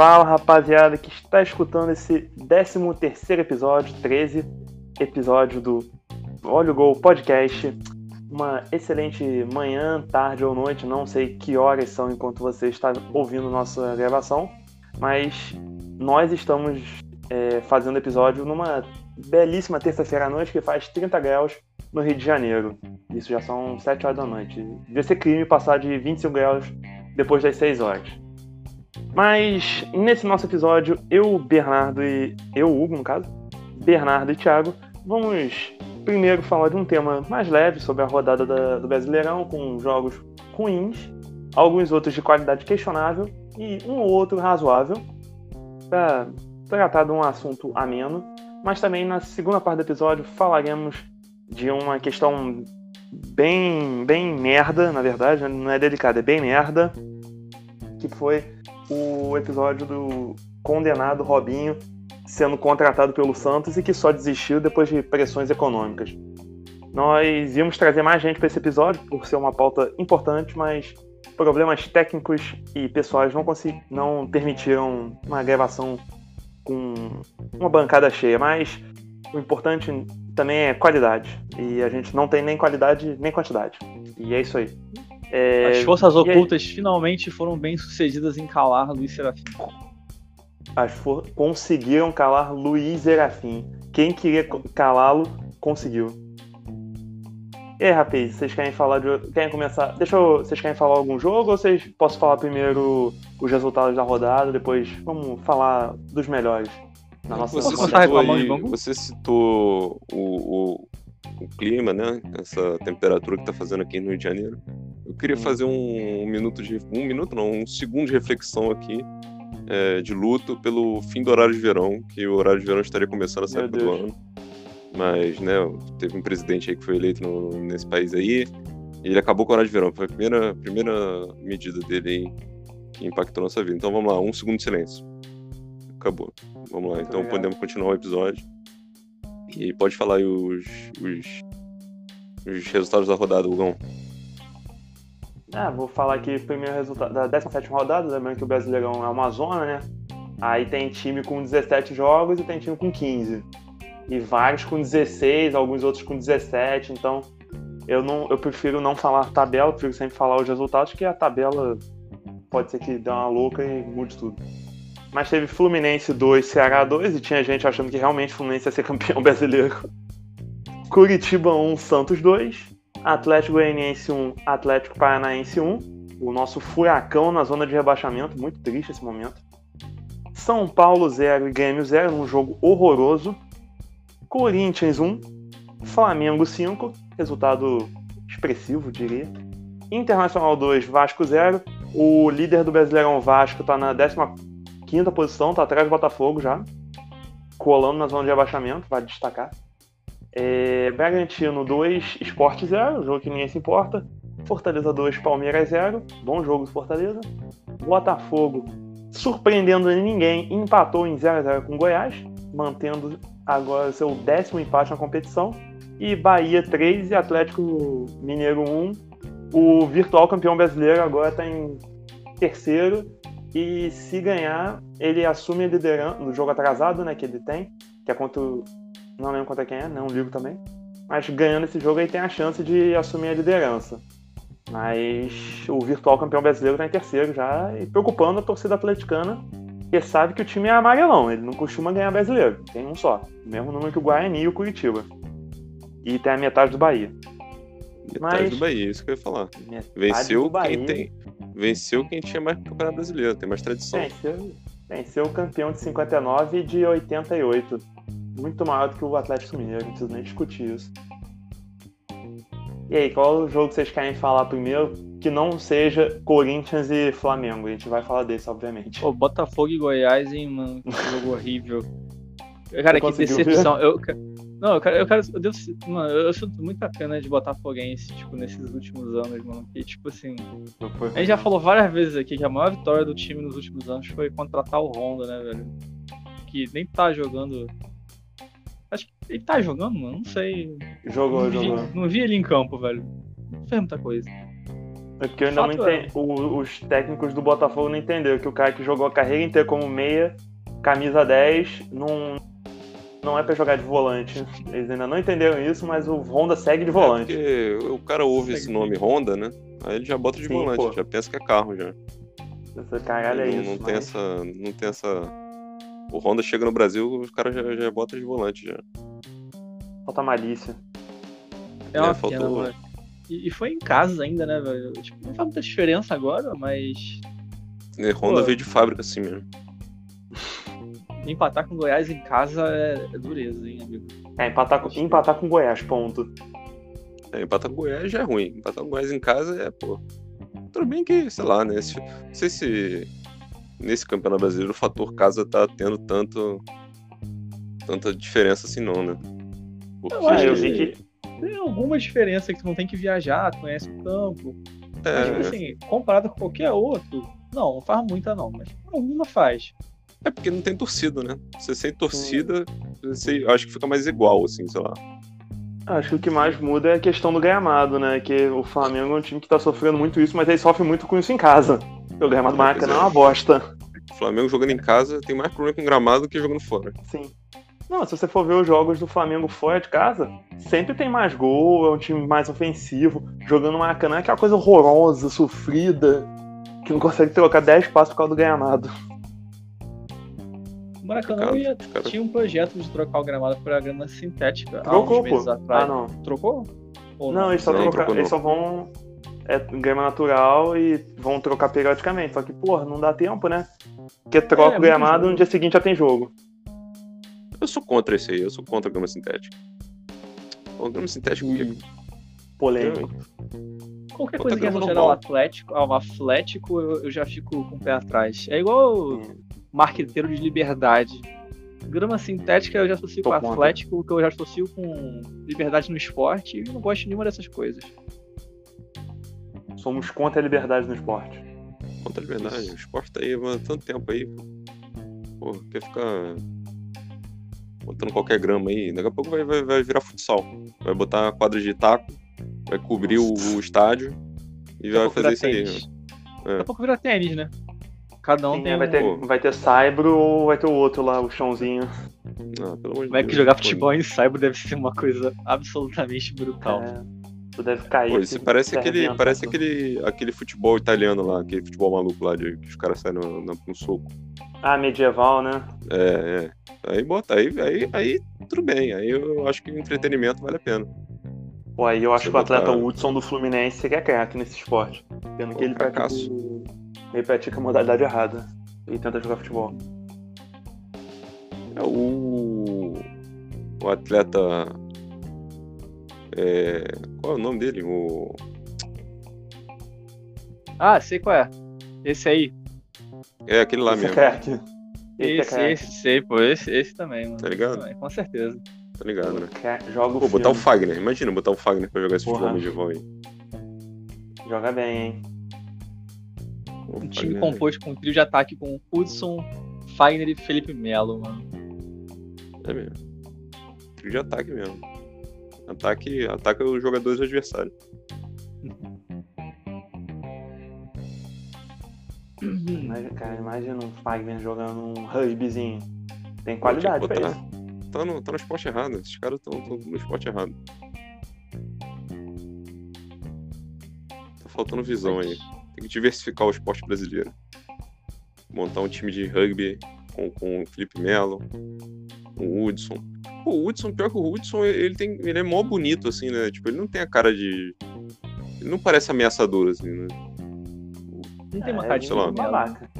Fala rapaziada que está escutando esse 13 terceiro episódio, 13 episódio do Olha o Gol Podcast. Uma excelente manhã, tarde ou noite, não sei que horas são enquanto você está ouvindo nossa gravação, mas nós estamos é, fazendo episódio numa belíssima terça-feira à noite que faz 30 graus no Rio de Janeiro. Isso já são 7 horas da noite. Devia ser crime passar de 25 graus depois das 6 horas. Mas nesse nosso episódio, eu, Bernardo e. Eu, Hugo, no caso, Bernardo e Thiago, vamos primeiro falar de um tema mais leve sobre a rodada da, do Brasileirão, com jogos ruins, alguns outros de qualidade questionável e um ou outro razoável, para tratar de um assunto ameno. Mas também na segunda parte do episódio falaremos de uma questão bem, bem merda, na verdade, não é delicada, é bem merda, que foi o episódio do condenado Robinho sendo contratado pelo Santos e que só desistiu depois de pressões econômicas. Nós íamos trazer mais gente para esse episódio por ser uma pauta importante, mas problemas técnicos e pessoais não, não permitiram uma gravação com uma bancada cheia. Mas o importante também é qualidade. E a gente não tem nem qualidade nem quantidade. E é isso aí. É... As forças ocultas aí... finalmente foram bem sucedidas em calar Luiz Serafim. As for... Conseguiram calar Luiz Serafim. Quem queria calá-lo, conseguiu. E aí, rapaz, vocês querem falar de. Querem começar. Deixa eu. Vocês querem falar algum jogo ou vocês posso falar primeiro os resultados da rodada, depois vamos falar dos melhores? Na nossa você, citou aí, você citou o, o, o, clima, né? Essa temperatura que tá fazendo aqui no Rio de Janeiro. Eu queria hum. fazer um, um minuto de. Um minuto não, um segundo de reflexão aqui. É, de luto pelo fim do horário de verão, que o horário de verão estaria começando essa época do ano. Mas, né, teve um presidente aí que foi eleito no, nesse país aí, e ele acabou com o horário de verão. Foi a primeira, primeira medida dele aí que impactou nossa vida. Então vamos lá, um segundo de silêncio. Acabou. Vamos lá, então podemos continuar o episódio. E pode falar aí os, os, os resultados da rodada, Hugão. Ah, vou falar aqui primeiro resultado da 17 rodada, lembrando que o Brasileirão é uma zona, né? Aí tem time com 17 jogos e tem time com 15. E vários com 16, alguns outros com 17, então eu não eu prefiro não falar tabela, prefiro sempre falar os resultados, que a tabela pode ser que dê uma louca e mude tudo. Mas teve Fluminense 2, Ceará 2, e tinha gente achando que realmente Fluminense ia ser campeão brasileiro. Curitiba 1, Santos 2. Atlético Goianiense 1, Atlético Paranaense 1. O nosso furacão na zona de rebaixamento, muito triste esse momento. São Paulo 0 e Grêmio 0, num jogo horroroso. Corinthians 1, Flamengo 5, resultado expressivo, diria. Internacional 2, Vasco 0. O líder do Brasileirão Vasco está na 15 posição, está atrás do Botafogo já. Colando na zona de rebaixamento, vale destacar. É, Bragantino 2, Sport 0, jogo que ninguém se importa. Fortaleza 2, Palmeiras 0, bom jogo do Fortaleza. Botafogo, surpreendendo ninguém, empatou em 0 a 0 com Goiás, mantendo agora seu décimo empate na competição. E Bahia 3 e Atlético Mineiro 1. O virtual campeão brasileiro agora está em terceiro. E se ganhar, ele assume a liderança no jogo atrasado né, que ele tem, que é contra o não lembro quanto é quem é, não ligo também. Mas ganhando esse jogo aí tem a chance de assumir a liderança. Mas o virtual campeão brasileiro está em terceiro já e preocupando a torcida atleticana, que sabe que o time é amarelão, ele não costuma ganhar brasileiro, tem um só. Mesmo número que o Guarani e o Curitiba. E tem a metade do Bahia. Metade Mas... do Bahia, isso que eu ia falar. venceu quem tem. Venceu quem tinha mais campeonato brasileiro, tem mais tradição. Venceu, venceu o campeão de 59 e de 88 muito maior do que o Atlético Mineiro, não preciso nem discutir isso. E aí, qual o jogo que vocês querem falar primeiro que não seja Corinthians e Flamengo? A gente vai falar desse, obviamente. Pô, Botafogo e Goiás, hein, mano? Que jogo horrível. Cara, que decepção. Eu, não, eu quero, eu quero. Eu devo, mano, eu sinto muita pena de Botafoguense, tipo, nesses últimos anos, mano. Que, tipo assim. A gente já falou várias vezes aqui que a maior vitória do time nos últimos anos foi contratar o Honda, né, velho? Que nem tá jogando ele tá jogando, mano. Não sei. Jogou, não vi, jogou. Não vi ele em campo, velho. Não fez muita coisa. É porque eu ainda não entendi. É. Os técnicos do Botafogo não entenderam que o cara que jogou a carreira inteira como meia, camisa 10, não, não é para jogar de volante. Eles ainda não entenderam isso, mas o Honda segue de volante. É porque o cara ouve esse nome Honda, né? Aí ele já bota de Sim, volante, pô. já pensa que é carro já. Essa caralho é não, isso. Não mas... tem essa. Não tem essa. O Honda chega no Brasil, os caras já, já bota de volante já. Falta malícia. É uma é, faltou... pena, e, e, foi em casa ainda, né, velho? Tipo, não faz muita diferença agora, mas. É, Honda Pô, veio de fábrica assim mesmo. Empatar com Goiás em casa é, é dureza, hein, amigo? É, empatar com, empatar com Goiás, ponto. É, empatar com Goiás já é ruim. Empatar com Goiás em casa é, pô. Tudo bem que, sei lá, né? Se, não sei se nesse campeonato brasileiro o fator casa tá tendo tanto. tanta diferença assim, não, né? Eu acho eu vi que tem alguma diferença que tu não tem que viajar, tu conhece o campo. É... Mas, tipo assim, comparado com qualquer outro, não, não faz muita não, mas alguma faz. É porque não tem torcida, né? Você sem torcida, você, acho que fica mais igual, assim, sei lá. Acho que o que mais muda é a questão do gramado, né? Que o Flamengo é um time que tá sofrendo muito isso, mas ele sofre muito com isso em casa. O gramado do Maracanã é uma bosta. O Flamengo jogando em casa tem mais problema com gramado do que jogando fora. Sim. Não, se você for ver os jogos do Flamengo fora de casa, sempre tem mais gol, é um time mais ofensivo, jogando uma Maracanã, que é uma coisa horrorosa, sofrida, que não consegue trocar 10 passos por causa do gramado. O Maracanã ia, tinha um projeto de trocar o gramado para grama sintética Trocou, há uns meses atrás. Ah, não. Trocou? Ou não, não, eles só, não, trocar, eles só vão é grama natural e vão trocar periodicamente. Só que, porra, não dá tempo, né? Porque troca é, o gramado e no dia seguinte já tem jogo. Eu sou contra esse aí, eu sou contra a grama sintética. O grama sintética hum. polêmico. Qualquer coisa que associada ao atlético, ao atlético, eu, eu, já fico com o pé atrás. É igual hum. marqueteiro de liberdade. Grama sintética eu já associo Tô com contra. atlético, que eu já associo com liberdade no esporte, e não gosto de nenhuma dessas coisas. Somos contra a liberdade no esporte. Contra a liberdade. O esporte tá aí há tanto tempo aí. Pô, quer ficar botando qualquer grama aí. Daqui a pouco vai, vai, vai virar futsal. Vai botar quadra de taco, vai cobrir o, o, estádio e vai fazer isso tênis. aí. É. Daqui a pouco vira tênis, né? Cada um Sim, tem vai, ter, vai ter Saibro ou vai ter o outro lá, o chãozinho. Ah, pelo amor de vai que jogar futebol em Saibro deve ser uma coisa absolutamente brutal. É. Tu deve cair. Pô, isso parece aquele, parece aquele, aquele futebol italiano lá, aquele futebol maluco lá, de, que os caras saem no, no, no soco. Ah, medieval, né? É, é. Aí bota, aí, aí, aí tudo bem. Aí eu acho que o entretenimento vale a pena. Pô, aí eu acho Você que o atleta botar... Hudson do Fluminense seria craque nesse esporte. Pelo que ele pratica, ele pratica a modalidade errada. E tenta jogar futebol. É o. O atleta. É... Qual é o nome dele? O. Ah, sei qual é. Esse aí. É aquele lá esse mesmo. É. Esse, esse, esse, sei, pô, esse, esse também, mano. Tá ligado? Também, com certeza. Tá ligado, né? Joga o Pô, botar o Fagner. Imagina botar o Fagner pra jogar esse Porra. futebol medieval aí. Joga bem, hein? Um time composto com um trio de ataque com Hudson, Fagner e Felipe Melo, mano. É mesmo. Trio de ataque mesmo. Ataque, ataca os jogadores adversários. Imagina, cara, imagina um Fagner jogando um rugbyzinho. Tem qualidade pra isso. Tá no, tá no esporte errado. Esses caras estão no esporte errado. Tá faltando visão aí. Tem que diversificar o esporte brasileiro. Montar um time de rugby com, com o Felipe Melo, com o Hudson. O Hudson, pior que o Hudson, ele, tem, ele é mó bonito, assim, né? Tipo, ele não tem a cara de. Ele não parece ameaçador, assim, né? Não tem uma é, cara de babaca.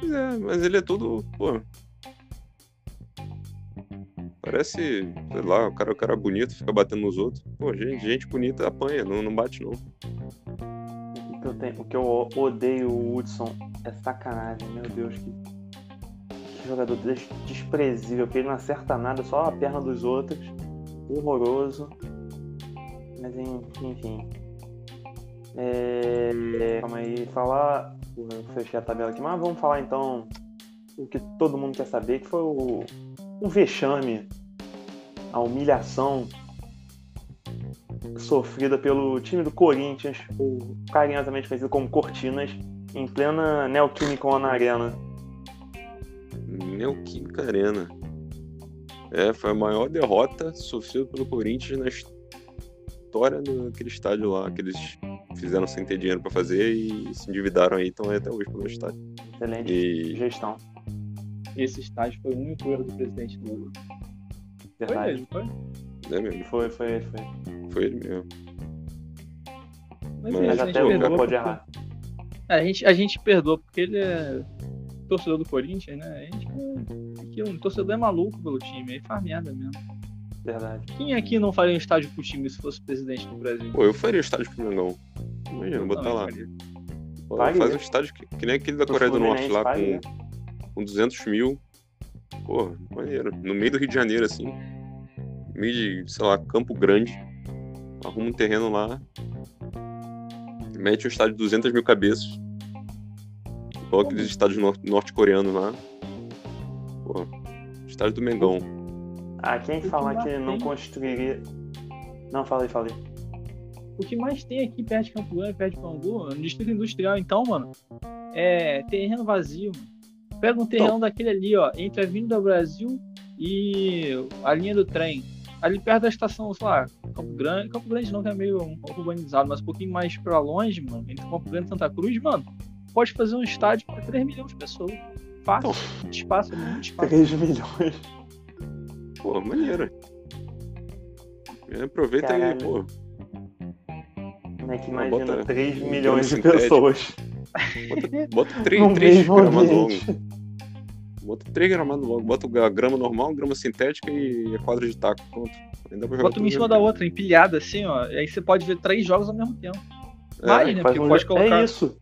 Pois é, mas ele é todo. Pô. Parece, sei lá, o cara, o cara bonito fica batendo nos outros. Pô, gente, gente bonita apanha, não, não bate não. O que, eu tenho, o que eu odeio o Hudson é sacanagem, meu Deus, que jogador des desprezível, que ele não acerta nada, só a perna dos outros. Horroroso. Mas enfim. É, calma aí, falar. Eu fechei a tabela aqui, mas vamos falar então o que todo mundo quer saber, que foi o, o vexame, a humilhação sofrida pelo time do Corinthians, carinhosamente conhecido como Cortinas, em plena Neoquímica na Arena. Neoquímica Arena. É, foi a maior derrota sofrida pelo Corinthians na história daquele estádio lá, que eles fizeram sem ter dinheiro para fazer e se endividaram aí, então é até hoje pelo estádio. Excelente e... gestão. Esse estádio foi o único erro do presidente Lula. Verdade. Foi mesmo, foi? É mesmo. Foi, foi, foi. Foi ele mesmo. Mas, Mas até o pode errar. A gente, a gente perdoa porque ele é torcedor do Corinthians, né? A gente é, um torcedor é maluco pelo time, aí faz merda mesmo. Verdade. Quem aqui não faria um estádio pro time se fosse presidente do Brasil? Pô, eu faria um estádio pro Mengão. Imagina, botar lá. Pô, faz um estádio que, que nem aquele da Coreia do Norte lá com, com 200 mil. Pô, maneiro. No meio do Rio de Janeiro, assim. No meio de, sei lá, Campo Grande. Arruma um terreno lá. Mete um estádio de 200 mil cabeças. Igual aqueles estádios norte-coreanos lá. Pô, estádio do Mengão. Ah, quem falar que não construiria. Não, falei, falei. O que mais tem aqui perto de Campo Grande, perto de Pangu, no Distrito Industrial, então, mano, é terreno vazio, mano. Pega um terreno então. daquele ali, ó, entre a Avenida Brasil e a linha do trem. Ali perto da estação, sei lá, Campo Grande. Campo Grande não, que é meio urbanizado, mas um pouquinho mais pra longe, mano, entre Campo Grande e Santa Cruz, mano, pode fazer um estádio pra 3 milhões de pessoas. Fácil. Então, espaço, muito espaço. 3 milhões. Pô, maneiro. Aproveita Caralho. aí, pô. Como é que imagina bota, 3 milhões de pessoas? Bota, bota 3, 3 gramados longos. Bota 3 gramados longos. Bota a grama normal, grama sintética e a quadra de taco. Pronto. Ainda bota uma em cima da outra, empilhada assim, ó. E aí você pode ver três jogos ao mesmo tempo. É, Mais, né? Porque um... pode colocar. É isso.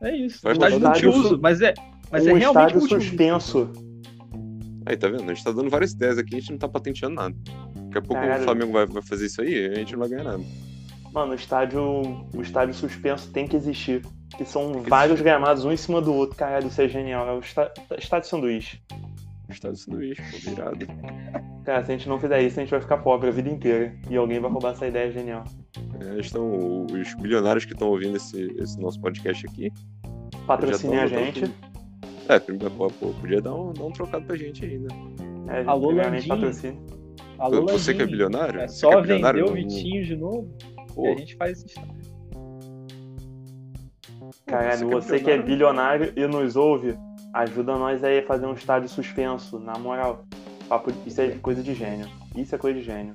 É isso. Faz estádio multiuso, mas é, mas um é realmente estádio suspenso. Aí, tá vendo? A gente tá dando várias ideias aqui, a gente não tá patenteando nada. Daqui a pouco Caralho. o Flamengo vai, vai fazer isso aí, a gente não vai ganhar nada. Mano, o estádio, o estádio suspenso tem que existir. Que são que vários existir. gramados um em cima do outro. Caralho, isso é genial. É o estádio sanduíche. Estádio sanduíche, pô, virado. Cara, se a gente não fizer isso, a gente vai ficar pobre a vida inteira. E alguém vai roubar essa ideia genial. É, estão os bilionários que estão ouvindo esse, esse nosso podcast aqui. Patrocinem a gente. É, primeiro, pô, podia dar um, dar um trocado pra gente ainda. É, Alô, Landinho. Alô, Você que é bilionário? É só é vender o Vitinho de novo Pô. e a gente faz isso. Caralho, você, que é bilionário e nos ouve, ajuda nós aí a fazer um estádio suspenso, na moral. Papo, isso é coisa de gênio. Isso é coisa de gênio.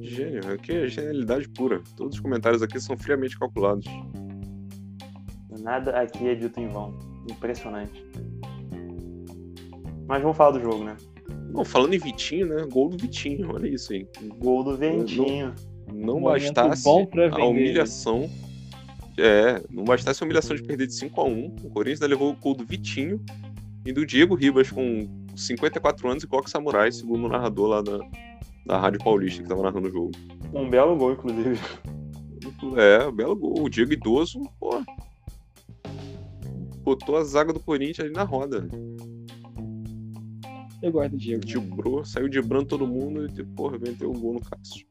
Gênio, aqui é genialidade pura. Todos os comentários aqui são friamente calculados. Nada aqui é dito em vão. Impressionante. Mas vamos falar do jogo, né? Bom, falando em Vitinho, né? Gol do Vitinho, olha isso aí. Gol do Ventinho. Não, não bastasse a humilhação. É, não bastasse a humilhação de perder de 5 a 1 O Corinthians levou o gol do Vitinho e do Diego Ribas com 54 anos e coloca Samurai, segundo o narrador lá da, da Rádio Paulista que tava narrando o jogo. Um belo gol, inclusive. É, um belo gol. O Diego idoso, pô. Botou a zaga do Corinthians ali na roda. Eu gosto do Diego. Dibrou, saiu dibrando todo mundo e, porra, meteu um gol no Cássio.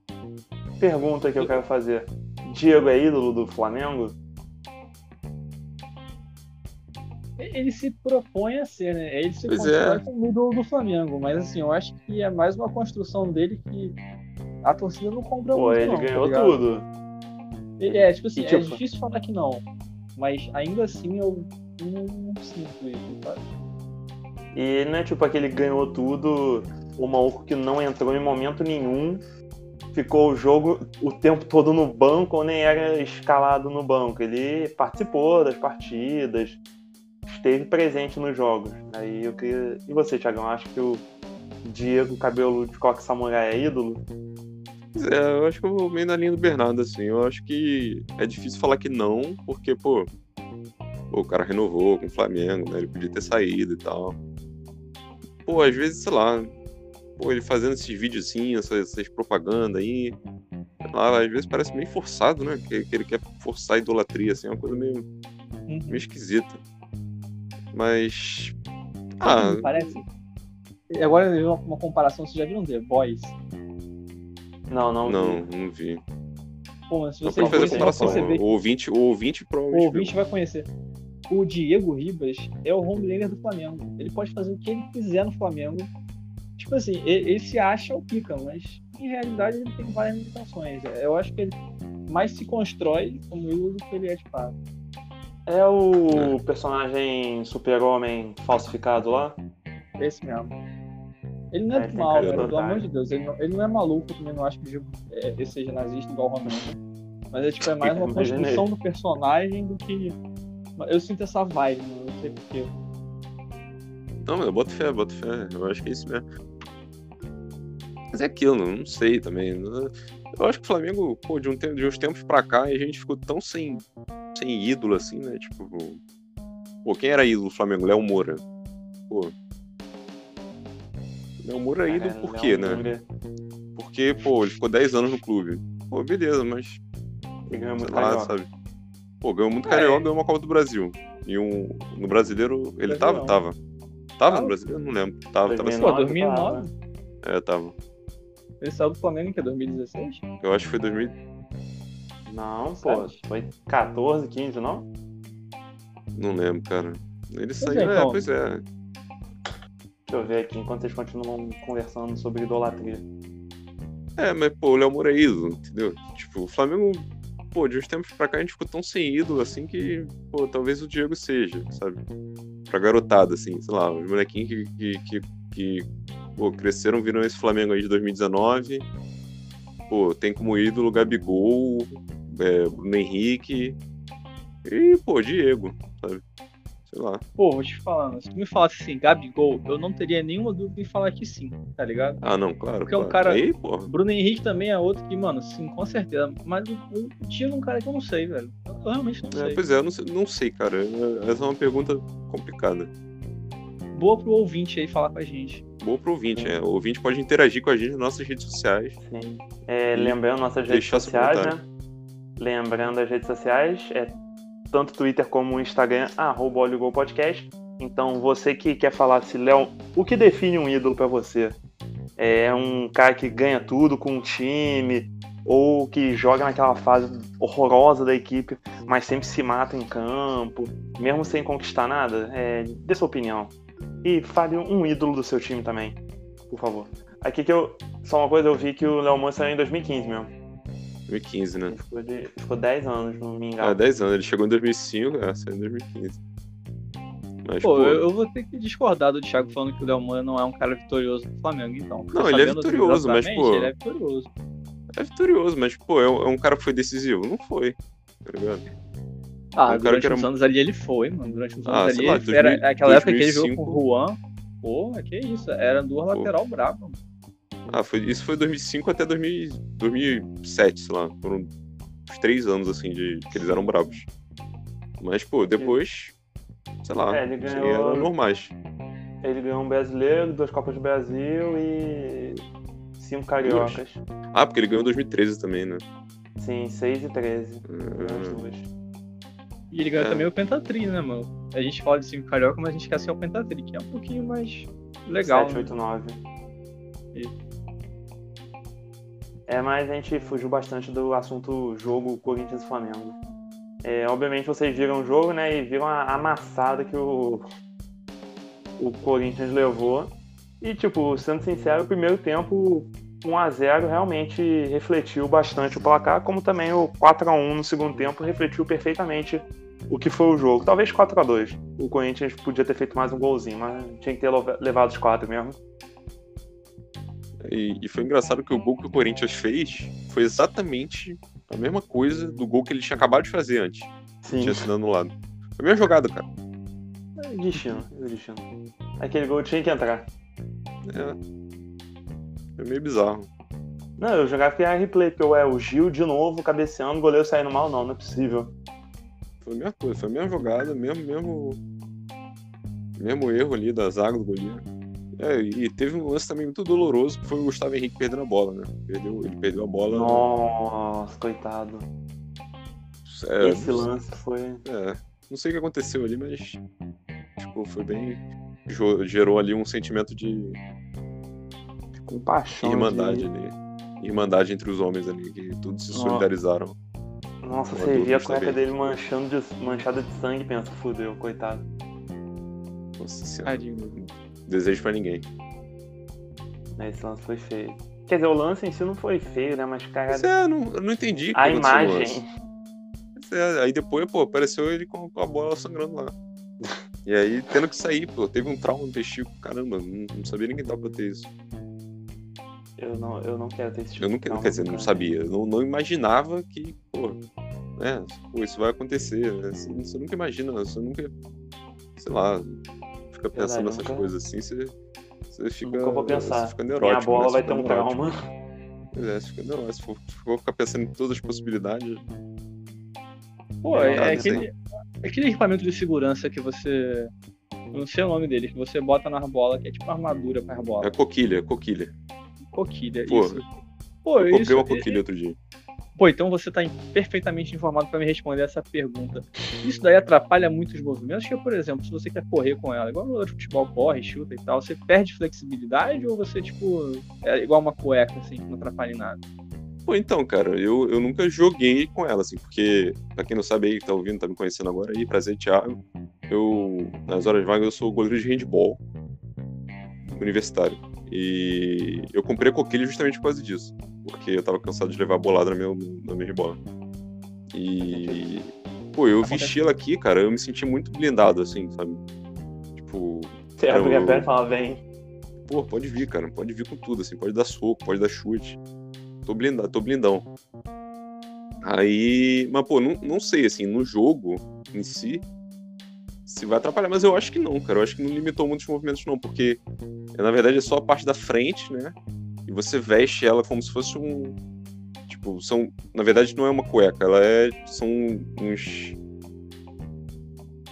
Pergunta que eu quero fazer. Diego é ídolo do Flamengo? Ele se propõe a ser, né? Ele se pois é. como ídolo do Flamengo, mas assim, eu acho que é mais uma construção dele que a torcida não compra Pô, muito. ele não, tá ganhou tá tudo. É, tipo assim, e, tipo... é difícil falar que não. Mas ainda assim eu não sinto isso, sabe? E não é tipo aquele ganhou tudo, o maluco que não entrou em momento nenhum, ficou o jogo o tempo todo no banco ou nem era escalado no banco. Ele participou das partidas, esteve presente nos jogos. Aí eu queria. E você, Thiagão? Acho que o Diego Cabelo de Coque Samurai é ídolo? É, eu acho que eu vou meio na linha do Bernardo, assim. Eu acho que é difícil falar que não, porque, pô, o cara renovou com o Flamengo, né? Ele podia ter saído e tal pô, às vezes, sei lá, pô, ele fazendo esses vídeos assim, essas, essas propagandas aí, lá, às vezes parece meio forçado, né? Que, que, ele quer forçar a idolatria, assim, é uma coisa meio, meio esquisita. Mas. Ah. Parece. Agora eu uma comparação, vocês já viram The Boys? Não, não, não vi. Não vi. Pô, mas se você você vai perceber. O ouvinte, o ouvinte provavelmente. O ouvinte vai conhecer. O Diego Ribas é o homelaner do Flamengo. Ele pode fazer o que ele quiser no Flamengo. Tipo assim, ele, ele se acha o pica, mas em realidade ele tem várias limitações. Eu acho que ele mais se constrói como ídolo do que ele é de fato. É o é. personagem super-homem falsificado lá? Esse mesmo. Ele não é, é mal, pelo amor de Deus. Ele não, ele não é maluco, também não acho que é, ele seja nazista igual o Romano. Mas é, tipo, é mais uma construção do personagem do que. Eu sinto essa vibe, não sei porquê. Não, eu boto fé, boto fé. Eu acho que é isso mesmo. Mas é aquilo, não sei também. Eu acho que o Flamengo, pô, de, um tempo, de uns tempos pra cá, a gente ficou tão sem, sem ídolo assim, né? Tipo, pô, quem era ídolo do Flamengo? Léo Moura. Pô, Léo Moura é ídolo por quê, né? Porque, pô, ele ficou 10 anos no clube. Pô, beleza, mas. Ele ganhou muito lá, sabe? Pô, ganhou muito é. carioca, ganhou uma Copa do Brasil. E um, no brasileiro, ele tava? Tava. Tava no brasileiro? Não lembro. Tava, 2009, tava assim. 2009? É, tava. Ele saiu do Flamengo que é 2016? Eu acho que foi 2000. Não, pô, foi 14, 15, não? Não lembro, cara. Ele pois saiu, é, é, pois é. Deixa eu ver aqui enquanto vocês continuam conversando sobre idolatria. É, mas pô, o Léo Moura é ídolo, entendeu? Tipo, o Flamengo, pô, de uns tempos pra cá a gente ficou tão sem ídolo assim que, pô, talvez o Diego seja, sabe? Pra garotada, assim, sei lá, os molequinhos que, que, que, que pô, cresceram, viram esse Flamengo aí de 2019. Pô, tem como ídolo Gabigol, é, Bruno Henrique e, pô, Diego, sabe? sei lá. Pô, vou te falando, se tu me falasse assim, Gabigol, eu não teria nenhuma dúvida em falar que sim, tá ligado? Ah, não, claro. Porque claro. é um cara. Aí, Bruno Henrique também é outro que, mano, sim, com certeza. Mas o Tio é um cara que eu não sei, velho. Eu realmente não é, sei. Pois é, eu não sei, não sei, cara. Essa é uma pergunta complicada. Boa pro ouvinte aí falar com a gente. Boa pro ouvinte, é. O ouvinte pode interagir com a gente nas nossas redes sociais. Sim. É, lembrando nossas redes sociais, né? Lembrando as redes sociais, é tanto Twitter como Instagram, arroba Podcast. Então, você que quer falar se Léo, o que define um ídolo para você? É um cara que ganha tudo com um time, ou que joga naquela fase horrorosa da equipe, mas sempre se mata em campo, mesmo sem conquistar nada? É, dê sua opinião. E fale um ídolo do seu time também, por favor. Aqui que eu. Só uma coisa, eu vi que o Léo Moura saiu em 2015 mesmo. 2015, né? Ele ficou, de, ficou 10 anos, não me engano. É, 10 anos. Ele chegou em 2005, é, saiu em 2015. Mas, pô, pô, eu vou ter que discordar do Thiago falando que o Delman não é um cara vitorioso do Flamengo, então. Não, ele é vitorioso, mas, pô. Ele é vitorioso. É vitorioso, mas, pô, é um, é um cara que foi decisivo. Não foi, tá ligado? Ah, um durante era... anos ali ele foi, mano. Durante os anos ah, ali. Lá, 2000, era aquela 2005... época que ele jogou com o Juan. Pô, que isso. Era duas lateral brabo, mano. Ah, foi, isso foi 2005 até 2000, 2007, sei lá. Foram uns três anos, assim, de que eles eram bravos. Mas, pô, depois, sei lá, é, ele ganhou, eram normais. Ele ganhou um brasileiro, duas Copas do Brasil e cinco cariocas. Ah, porque ele ganhou em 2013 também, né? Sim, 6 e 13. Uhum. E ele ganhou é. também o Pentatri, né, mano? A gente fala de cinco carioca, mas a gente quer ser o Pentatri, que é um pouquinho mais legal. 7, 8, 9. Isso. É, mas a gente fugiu bastante do assunto jogo Corinthians e Flamengo. É, obviamente vocês viram o jogo, né? E viram a amassada que o, o Corinthians levou. E, tipo, sendo sincero, o primeiro tempo 1x0 realmente refletiu bastante o placar, como também o 4x1 no segundo tempo refletiu perfeitamente o que foi o jogo. Talvez 4x2. O Corinthians podia ter feito mais um golzinho, mas tinha que ter levado os 4 mesmo. E, e, foi engraçado que o gol que o Corinthians fez foi exatamente a mesma coisa do gol que ele tinha acabado de fazer antes. Sim. Tinha sido anulado. Foi a mesma jogada, cara. É destino, é destino. Aquele gol tinha que entrar. É. É meio bizarro. Não, eu jogava que era replay, porque é o Gil de novo cabeceando, o goleiro saindo mal, não, não é possível. Foi a mesma coisa, foi a mesma jogada, mesmo, mesmo, mesmo erro ali da zaga do goleiro. É, e teve um lance também muito doloroso que foi o Gustavo Henrique perdendo a bola, né? Perdeu, ele perdeu a bola. Nossa, coitado. É, Esse lance foi. É, não sei o que aconteceu ali, mas tipo, foi bem. gerou ali um sentimento de. Compaixão. Irmandade de... ali. irmandade entre os homens ali, que todos se solidarizaram. Nossa, você via a cueca dele manchando de, manchada de sangue pensa, fudeu, coitado. Nossa senhora. Desejo pra ninguém. Esse lance foi feio. Quer dizer, o lance em si não foi feio, né? Mas, cara. Isso é, eu não, eu não entendi. A imagem. É, aí depois, pô, apareceu ele com, a bola sangrando lá. E aí, tendo que sair, pô, teve um trauma no testículo, caramba, não, não sabia ninguém tava pra ter isso. Eu não, eu não quero ter esse tipo Eu não quero, quer dizer, não sabia. Eu não, não imaginava que, pô, né, pô, isso vai acontecer. Né? Você, você, nunca imagina, você nunca, sei lá, fica pensando nessas nunca... coisas assim, você, você fica. Nunca vou pensar. Você fica neurótico. Minha bola né? vai ter um trauma. Pois é, você fica neurótico. Se for, ficar pensando em todas as possibilidades. Pô, é, é aquele, aquele equipamento de segurança que você. Eu não sei o nome dele, que você bota na bola, que é tipo armadura pra bola. É coquilha, coquilha. Coquilha, Pô, isso. Pô, eu comprei isso, uma coquilha outro dia. Pô, então você tá perfeitamente informado para me responder essa pergunta. Isso daí atrapalha muito os movimentos, que, por exemplo, se você quer correr com ela, igual no futebol corre, chuta e tal, você perde flexibilidade ou você, tipo, é igual uma cueca, assim, que não atrapalha em nada? Pô, então, cara, eu, eu nunca joguei com ela, assim, porque, pra quem não sabe aí, que tá ouvindo, tá me conhecendo agora aí, prazer, Thiago. Eu, nas horas vagas, eu sou goleiro de handball universitário. E eu comprei a coquilha justamente por causa disso, porque eu tava cansado de levar bolada na minha, na minha. E, pô, eu vesti ela aqui, cara, eu me senti muito blindado, assim, sabe? Tipo. Você abre a perna e fala, vem. Pô, pode vir, cara, pode vir com tudo, assim, pode dar soco, pode dar chute tô blindado, tô blindão. Aí, mas pô, não, não sei, assim, no jogo em si, se vai atrapalhar, mas eu acho que não, cara. Eu acho que não limitou muitos movimentos, não, porque na verdade é só a parte da frente, né? E você veste ela como se fosse um. Tipo, são. Na verdade, não é uma cueca, ela é. São uns.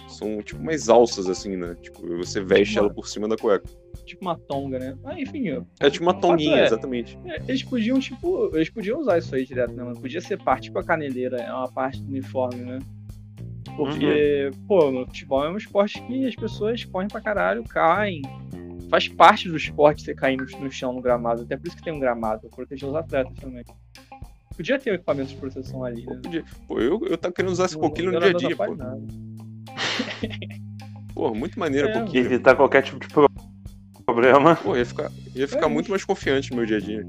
São tipo umas alças, assim, né? Tipo, você veste ela por cima da cueca tipo uma tonga, né? Ah, enfim. Eu, é tipo uma tonguinha, é, exatamente. É, eles podiam, tipo, eles podiam usar isso aí direto, né? Podia ser parte, tipo a caneleira, é uma parte do uniforme, né? Porque, uhum. pô, no futebol é um esporte que as pessoas correm pra caralho, caem. Faz parte do esporte você cair no, no chão, no gramado. Até por isso que tem um gramado, pra proteger os atletas também. Podia ter um equipamento de proteção ali, né? Podia. Pô, eu, eu tava querendo usar esse coquilho no dia a dia, pô. Pô, muito maneiro é, coquilho. Evitar qualquer tipo de problema. Pô, ia ficar, ia ficar é muito mais confiante no meu dia a dia.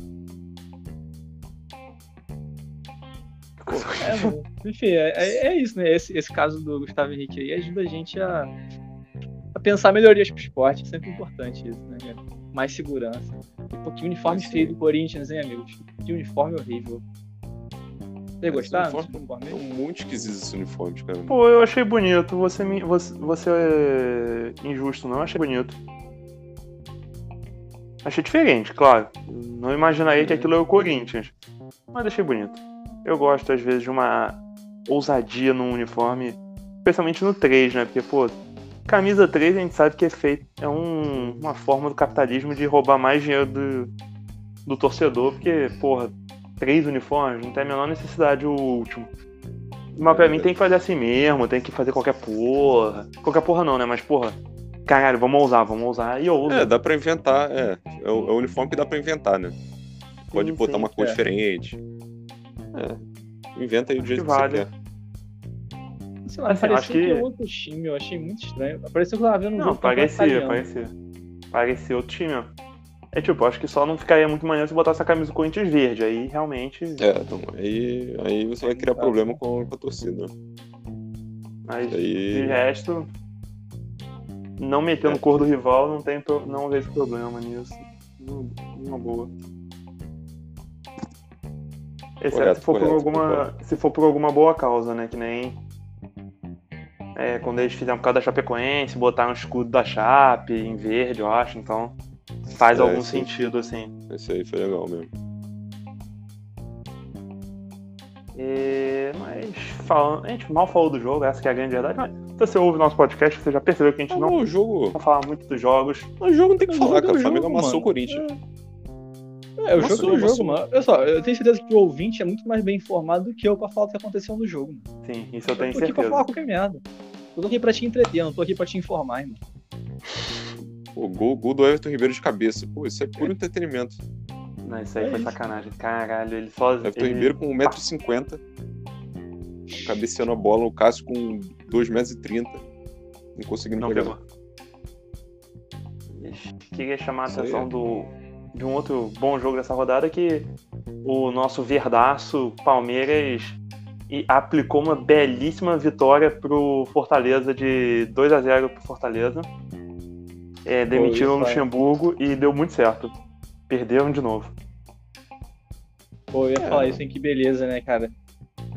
É, enfim, é, é, é, isso, né? Esse, esse caso do Gustavo Henrique aí ajuda a gente a, a pensar melhorias pro esporte. É sempre importante isso, né? Mais segurança. E, pô, que uniforme Sim. feio do Corinthians, hein, amigos? Que uniforme horrível. Você gostaram? Uniforme, é muito esquisito esse uniforme, cara. Pô, eu achei bonito. Você, você, você é injusto, não? Eu achei bonito. Achei diferente, claro. Não imaginaria que aquilo é o Corinthians. Mas achei bonito. Eu gosto, às vezes, de uma ousadia no uniforme. Especialmente no 3, né? Porque, pô, camisa 3 a gente sabe que é feito. É um, uma forma do capitalismo de roubar mais dinheiro do, do torcedor. Porque, porra, três uniformes, não tem a menor necessidade o último. Mas pra mim tem que fazer assim mesmo, tem que fazer qualquer porra. Qualquer porra não, né? Mas, porra, caralho, vamos usar, vamos usar. E eu uso. É, dá pra inventar, é. É o, é o uniforme que dá pra inventar, né? Pode sim, botar sim, uma cor é. diferente. É. Inventa aí do jeito que, que vale. você quer. Sei lá, assim, parecia que... é outro time, eu achei muito estranho. Parecia que eu tava vendo um Não, parecia, parecia. Parecia outro time, ó. É tipo, acho que só não ficaria muito maneiro se botasse a camisa do Corinthians verde. Aí realmente. É, então, aí, aí você vai criar problema com, com a torcida. Mas aí... de resto, não metendo é. cor do rival, não, tem, não vejo problema nisso. Uma boa. Exceto correto, se, for correto, por alguma, se for por alguma boa causa, né? Que nem é, quando eles fizeram por causa da Chapecoense, botaram o escudo da Chape em verde, eu acho, então faz é, algum sentido, assim. Esse aí foi legal mesmo. E, mas falando, a gente mal falou do jogo, essa é a grande verdade, mas se você ouve o nosso podcast, você já percebeu que a gente não, não, jogo... não fala muito dos jogos. O jogo não tem que falar, cara. O Flamengo amassou o Corinthians. É, é o jogo é o jogo, mano. Olha só, eu tenho certeza que o ouvinte é muito mais bem informado do que eu pra falar o que aconteceu no jogo. Mano. Sim, isso eu tenho certeza. Eu tô aqui pra falar qualquer merda. Eu tô aqui pra te entreter, eu não tô aqui pra te informar, irmão. O gol, gol do Everton Ribeiro de cabeça. Pô, isso é puro entretenimento. Não, isso aí é foi isso. sacanagem. Caralho, ele só. Everton ele... Ribeiro com 1,50m. Cabeceando a bola, o Cássio com 2,30m. Não conseguindo não pegar. Queria chamar a atenção do, de um outro bom jogo dessa rodada que o nosso verdaço Palmeiras aplicou uma belíssima vitória pro Fortaleza de 2 a 0 pro Fortaleza. É, demitiram o Luxemburgo e deu muito certo. Perderam de novo. Pô, eu ia é. falar isso, hein? Que beleza, né, cara?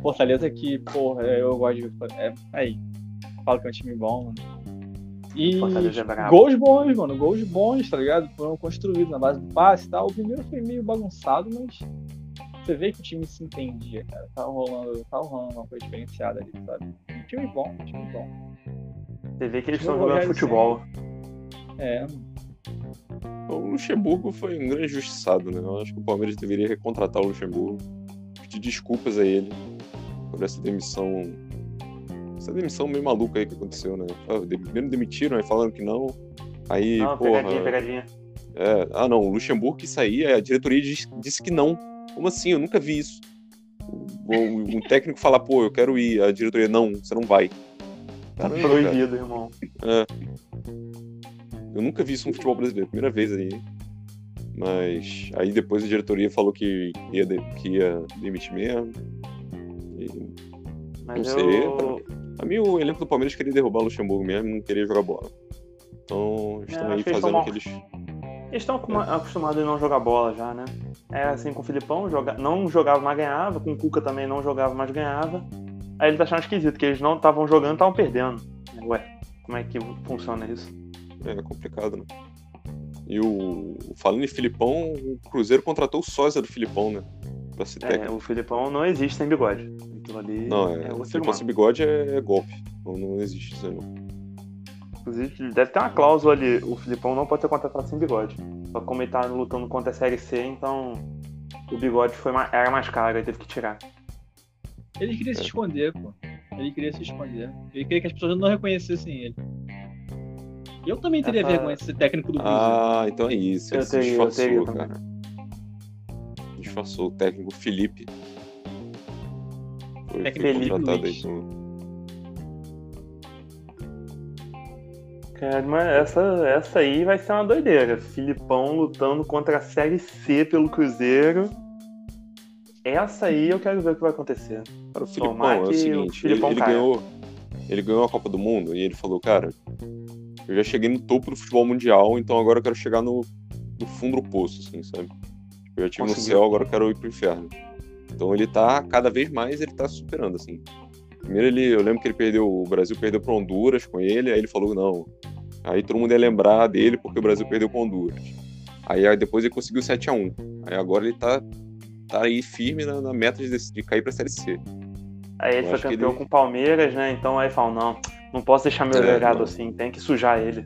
Fortaleza que, porra, eu gosto de. É, aí. Falo que é um time bom, mano. E é gols bons, mano. Gols bons, tá ligado? Foram construídos na base do passe e tal. O primeiro foi meio bagunçado, mas você vê que o time se entendia, cara. Tava rolando, tava rolando uma coisa diferenciada ali, sabe? Um time bom, um time bom. Você vê que eles estão jogando futebol. É. O Luxemburgo foi um grande injustiçado, né? Eu acho que o Palmeiras deveria recontratar o Luxemburgo. Pedir desculpas a ele por essa demissão. Essa demissão meio maluca aí que aconteceu, né? Primeiro demitiram, aí falando que não. Aí, não, porra. Pegadinha, pegadinha. É, ah, não, o Luxemburgo que saía, a diretoria disse, disse que não. Como assim? Eu nunca vi isso. Um técnico falar, pô, eu quero ir. A diretoria, não, você não vai. Tá proibido, cara. irmão. É. Eu nunca vi isso no futebol brasileiro, primeira vez aí. Mas aí depois a diretoria falou que ia, de, que ia demitir mesmo. E, Mas não sei. Eu... A mim o elenco do Palmeiras queria derrubar o Luxemburgo mesmo, não queria jogar bola. Então estão é, aí fazendo aqueles. Eles estão é. acostumados a não jogar bola já, né? É assim com o Filipão, joga... não jogava, mas ganhava. Com o Cuca também não jogava, mas ganhava. Aí eles acharam esquisito, que eles não estavam jogando, estavam perdendo. Ué, como é que funciona isso? É complicado, né? E o. Falando em Filipão, o Cruzeiro contratou o sósia do Filipão, né? Pra ser é, técnico. É, o Filipão não existe sem bigode. Ali não, é. é o Filipão sem bigode é, é golpe. Não, não existe isso aí, não. Inclusive, deve ter uma cláusula ali. O Filipão não pode ser contratado sem bigode. Só como ele tá lutando contra a Série C, então o bigode foi mais, era mais caro, ele teve que tirar. Ele queria se esconder, pô. Ele queria se esconder. Ele queria que as pessoas não reconhecessem ele. Eu também teria Essa... vergonha de ser técnico do Cruzeiro. Ah, então é isso. Eu teria, disfarçou, eu teria cara. Disfarçou o técnico Felipe. Foi, é foi contratado aí Cara, mas essa, essa aí vai ser uma doideira. Filipão lutando contra a Série C pelo Cruzeiro. Essa aí eu quero ver o que vai acontecer. Cara, o Filipão Tomar é o seguinte, o ele, ele ganhou, ele ganhou a Copa do Mundo e ele falou, cara, eu já cheguei no topo do futebol mundial, então agora eu quero chegar no, no fundo do poço, assim, sabe? Eu já estive no céu, agora eu quero ir pro inferno. Então ele tá, cada vez mais, ele tá superando, assim. Primeiro ele, eu lembro que ele perdeu, o Brasil perdeu para Honduras com ele, aí ele falou não. Aí todo mundo ia lembrar dele porque o Brasil perdeu para Honduras. Aí, aí depois ele conseguiu 7 a 1. Aí agora ele tá tá aí firme na, na meta de, de cair para Série C. Aí ele eu foi campeão ele... com o Palmeiras, né? Então aí fala, não, não posso deixar meu é, legado não. assim, tem que sujar ele.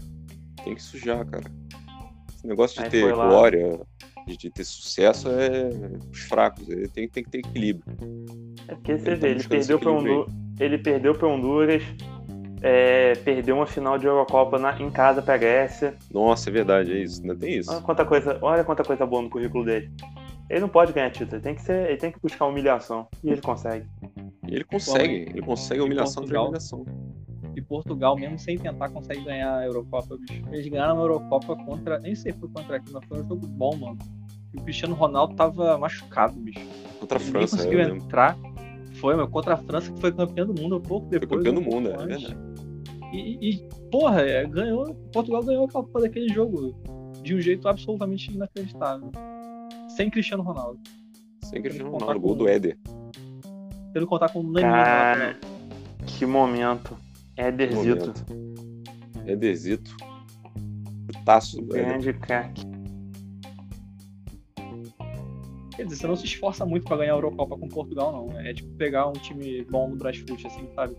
Tem que sujar, cara. Esse negócio de aí ter glória, de, de, ter sucesso é os fracos, ele tem, tem que ter equilíbrio. É porque você ele vê, tá ele perdeu para Honduras, ele perdeu para Honduras, é, perdeu uma final de Eurocopa na, em casa pra Grécia. Nossa, é verdade, é isso, ainda tem isso. Olha quanta coisa, olha quanta coisa boa no currículo dele. Ele não pode ganhar título, ele tem que, ser, ele tem que buscar humilhação. E ele consegue. E ele consegue, ele consegue humilhação de humilhação. E Portugal, mesmo sem tentar, consegue ganhar a Eurocopa, bicho. Eles ganharam a Eurocopa contra. Nem sei se foi contra aqui, mas foi um jogo bom, mano. E o Cristiano Ronaldo tava machucado, bicho. Contra a França, conseguiu entrar. Foi, mas contra a França, que foi campeão do mundo um pouco depois. Foi campeão do mundo, é verdade. E, e, porra, é, ganhou. Portugal ganhou a Copa daquele jogo de um jeito absolutamente inacreditável. Sem Cristiano Ronaldo. Sem Cristiano Ronaldo, gol do Éder. Tendo contar com o Nani Cara, que momento. Éderzito. Éderzito. Taço Grande craque. Quer dizer, você não se esforça muito pra ganhar a Eurocopa com Portugal, não. É tipo pegar um time bom no Brasfoot, assim, sabe?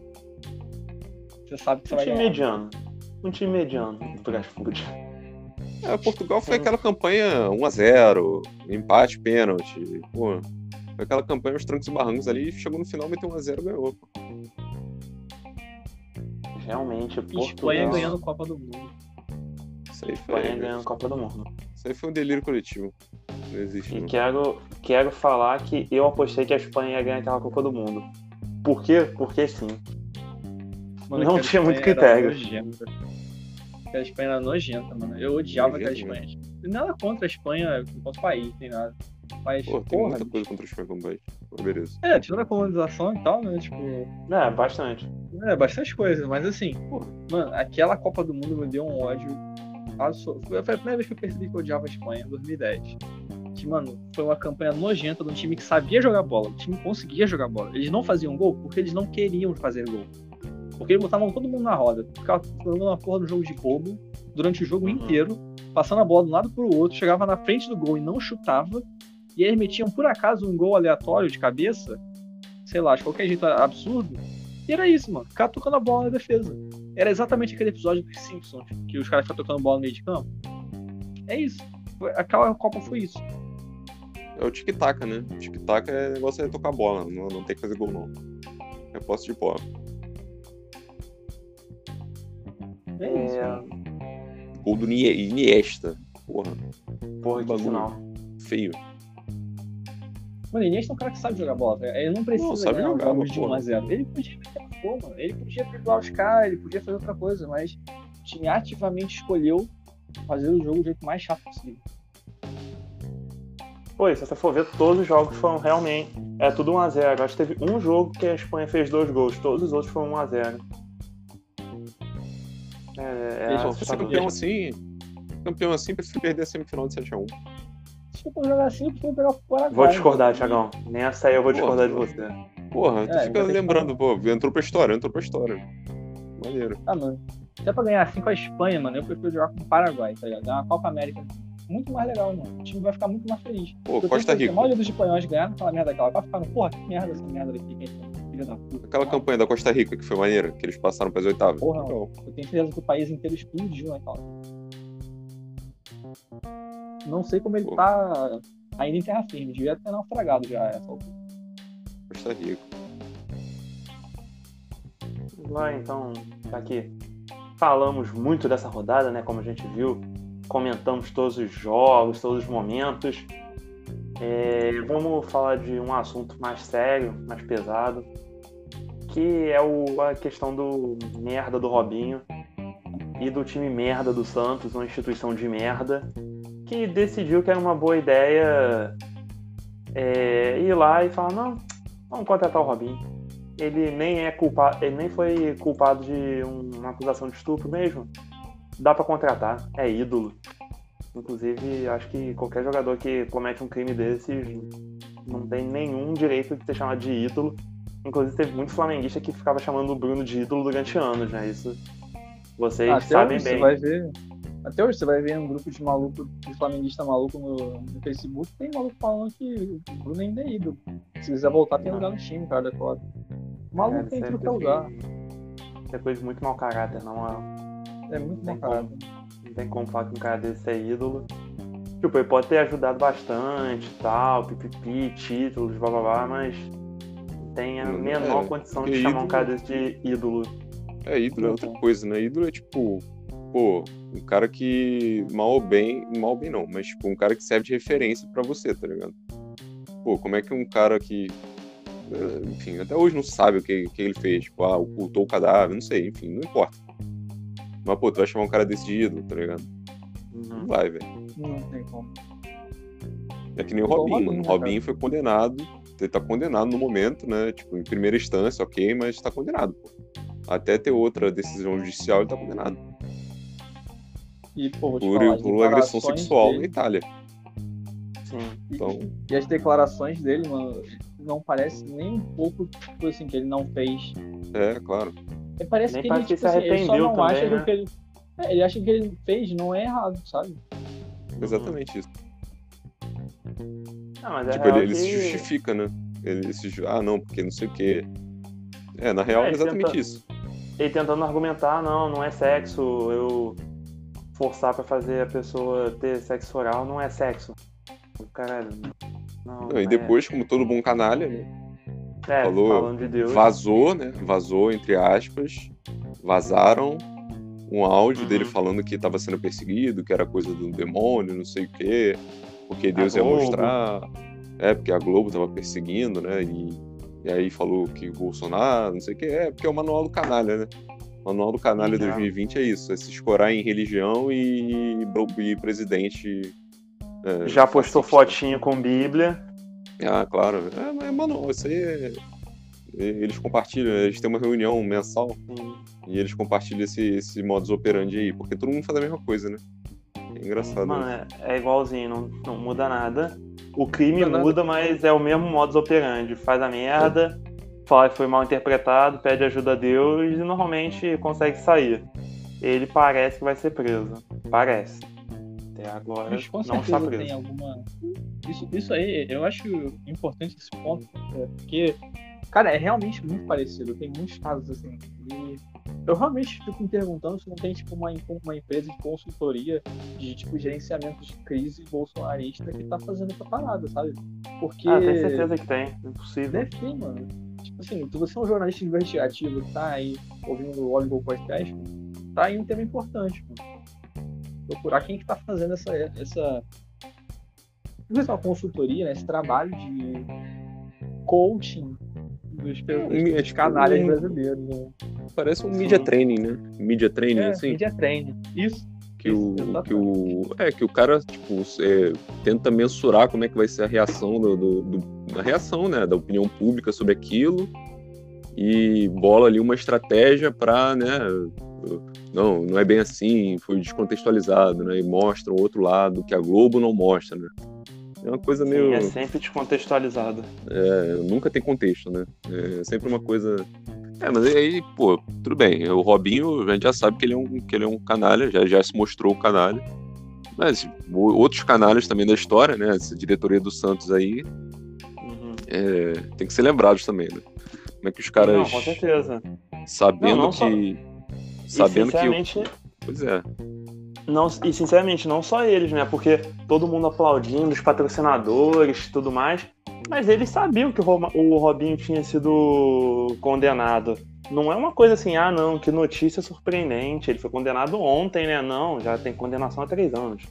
Você sabe que você um vai time ganhar. mediano. Um time mediano do Brasfoot. É, Portugal foi aquela campanha 1x0, empate, pênalti. Pô, foi aquela campanha os trancos e barrancos ali, chegou no final, meteu 1x0 e ganhou. Pô. Realmente, Portugal... Espanha ganhando Copa do Mundo. Isso aí foi. Espanha ganhando Copa do Mundo. Isso aí foi um delírio coletivo. Não existe. E não. quero, quero falar que eu apostei que a Espanha ia ganhar aquela Copa do Mundo. Por quê? Porque sim. Mano, não tinha muito critério. A Espanha era nojenta, mano. Eu odiava aquela Espanha. Nada contra a Espanha enquanto país, nem nada. Mas, Pô, tem porra, muita coisa contra a Espanha como país. Beleza. É, tirando a colonização e tal, né? Tipo. É, bastante. É, bastante coisa, mas assim, pô, mano, aquela Copa do Mundo me deu um ódio. Foi a primeira vez que eu percebi que eu odiava a Espanha, em 2010. Que, mano, foi uma campanha nojenta de um time que sabia jogar bola. O time conseguia jogar bola. Eles não faziam gol porque eles não queriam fazer gol. Porque eles botavam todo mundo na roda. Ficavam jogando uma porra no jogo de bobo durante o jogo uhum. inteiro, passando a bola de um lado pro outro, chegava na frente do gol e não chutava. E eles metiam por acaso um gol aleatório de cabeça, sei lá, de qualquer jeito absurdo. E era isso, mano. Ficar tocando a bola na defesa. Era exatamente aquele episódio dos Simpsons, que os caras ficam tocando bola no meio de campo. É isso. Aquela Copa foi isso. É o tic-tac, né? Tic-tac é negócio de tocar bola, não, não tem que fazer gol, não. É posse de bola. É isso. É... Gol do Iniesta. Porra. Porra, que final. Feio. Mano, Iniesta é um cara que sabe jogar bola, tá? Ele não precisa não, sabe jogar, jogos de 1x0. Ele podia meter pô, mano. Ele podia driblar os caras, ele podia fazer outra coisa, mas o time ativamente escolheu fazer o jogo do jeito mais chato possível. Pô, se você for ver, todos os jogos foram realmente. É tudo 1x0. Acho que teve um jogo que a Espanha fez dois gols, todos os outros foram 1x0. É, é Pô, ser campeão assim. Campeão assim, prefiro perder a semifinal de 7x1. Se for jogar assim, eu prefiro pegar o Paraguai. Vou discordar, Thiagão. Nessa aí eu vou discordar de você. Porra, tu é, fica lembrando, pô, entrou pra história, entrou pra história. Maneiro. Ah, mano. Se é pra ganhar assim com a Espanha, mano, eu prefiro jogar com o Paraguai, tá ligado? Ganhar uma Copa América muito mais legal, mano. O time vai ficar muito mais feliz. Pô, eu Costa Rica. A maioria dos espanhóis ganharam aquela merda daquela. Vai ficar, porra, que merda essa merda daqui, filha da puta. Aquela campanha da Costa Rica que foi maneira, que eles passaram para as oitavas. Porra, eu tenho certeza que o país inteiro explodiu naquela. Não sei como ele Pô. tá ainda em terra firme. Devia ter naufragado já essa altura. Costa Rica. Lá então, tá aqui. Falamos muito dessa rodada, né? Como a gente viu, comentamos todos os jogos, todos os momentos. É, vamos falar de um assunto mais sério, mais pesado, que é o, a questão do merda do Robinho e do time merda do Santos, uma instituição de merda, que decidiu que era uma boa ideia é, ir lá e falar, não, vamos contratar o Robinho. Ele nem é culpado, ele nem foi culpado de uma acusação de estupro mesmo. Dá para contratar, é ídolo. Inclusive, acho que qualquer jogador que comete um crime desses não tem nenhum direito de ser chamado de ídolo. Inclusive, teve muito flamenguista que ficava chamando o Bruno de ídolo durante anos, né? Isso vocês Até sabem hoje bem. Vai ver, até hoje você vai ver um grupo de maluco, de flamenguista maluco no, no Facebook, tem maluco falando que o Bruno ainda é ídolo. Se quiser voltar, tem lugar no time, cara, da Copa. O maluco é, tem tudo pra usar. É coisa muito mau caráter, não é? É muito mau caráter. Não tem como falar que um cara desse é ídolo. Tipo, ele pode ter ajudado bastante tal, pipipi, títulos, blá blá blá, mas tem a menor é, condição de chamar ídolo... um cara desse de ídolo. É, ídolo é outra coisa, né? Ídolo é tipo, pô, um cara que mal ou bem, mal ou bem não, mas tipo, um cara que serve de referência para você, tá ligado? Pô, como é que um cara que eh, enfim, até hoje não sabe o que, que ele fez, tipo, ah, ocultou o cadáver, não sei, enfim, não importa. Mas, pô, tu vai chamar um cara desse de ídolo, tá ligado? Uhum. Não vai, velho. Não tem como. É que nem o Robinho, mano. O Robinho foi condenado. Ele tá condenado no momento, né? Tipo, em primeira instância, ok, mas tá condenado, pô. Até ter outra decisão judicial, ele tá condenado. E, pô, vou te por, falar, por agressão sexual dele. na Itália. Sim. Então... E, e, as declarações dele, mano, não parece nem um pouco, tipo assim, que ele não fez. É, claro. É, parece Nem que ele, tipo, se arrependeu assim, ele só não também, acha né? que ele, é, ele acha que ele fez não é errado, sabe? Exatamente isso. Não, mas é tipo, ele, ele se justifica, né? Ele se ah, não, porque não sei o quê. É, na real é, é exatamente tenta... isso. Ele tentando argumentar, não, não é sexo, eu forçar para fazer a pessoa ter sexo oral não é sexo. Caralho. Não, não, e depois, é... como todo bom canalha, né? É, falou, de vazou, né? Vazou, entre aspas. Vazaram um áudio uhum. dele falando que estava sendo perseguido, que era coisa do demônio, não sei o quê, porque Deus ia mostrar. É, porque a Globo estava perseguindo, né? E, e aí falou que o Bolsonaro, não sei o quê. É, porque é o manual do canalha, né? Manual do canalha uhum. 2020 é isso: é se escorar em religião e, e presidente. É, Já postou fotinho com Bíblia. Ah, claro. É, mas, mano, isso aí é eles compartilham, eles têm uma reunião mensal Sim. e eles compartilham esse, esse modus operandi aí, porque todo mundo faz a mesma coisa, né? É engraçado. Mano, né? é, é, igualzinho, não, não muda nada. O crime muda, mas é o mesmo modus operandi. Faz a merda, é. Fala que foi mal interpretado, pede ajuda a Deus e normalmente consegue sair. Ele parece que vai ser preso. Parece. Até agora Mas não está preso. Tem alguma... isso, isso aí, eu acho importante esse ponto, é, porque Cara, é realmente muito parecido. Tem muitos casos assim. E eu realmente fico me perguntando se não tem tipo uma, uma empresa de consultoria de tipo gerenciamento de crise bolsonarista que tá fazendo essa parada, sabe? Porque. Ah, tenho certeza que tem. Impossível. Deve ter, mano. Tipo assim, se você é um jornalista investigativo que tá aí ouvindo o Oliver Podcast, tá aí um tema importante. Procurar quem que tá fazendo essa. essa uma consultoria, né? esse trabalho de coaching dos, dos, dos canalhas um, brasileiros. Né? Parece um media training, né? Media training, é, assim. Media training. Isso. Que o, que o, é, que o cara tipo, é, tenta mensurar como é que vai ser a reação do, do, do, reação, né, da opinião pública sobre aquilo e bola ali uma estratégia para, né, não, não é bem assim, foi descontextualizado, né, e mostra o outro lado que a Globo não mostra, né. É uma coisa meio. Sim, é sempre descontextualizado. É, nunca tem contexto, né? É sempre uma coisa. É, mas aí, pô, tudo bem. O Robinho, a gente já sabe que ele é um, que ele é um canalha, já, já se mostrou o canalha. Mas outros canalhas também da história, né? Essa diretoria do Santos aí. É, tem que ser lembrados também, né? Como é que os caras. Não, com certeza. Sabendo não, não que. Só... Sabendo sinceramente... que. Pois é não, e sinceramente, não só eles, né? Porque todo mundo aplaudindo, os patrocinadores tudo mais. Mas eles sabiam que o Robinho tinha sido condenado. Não é uma coisa assim, ah, não, que notícia surpreendente. Ele foi condenado ontem, né? Não, já tem condenação há três anos.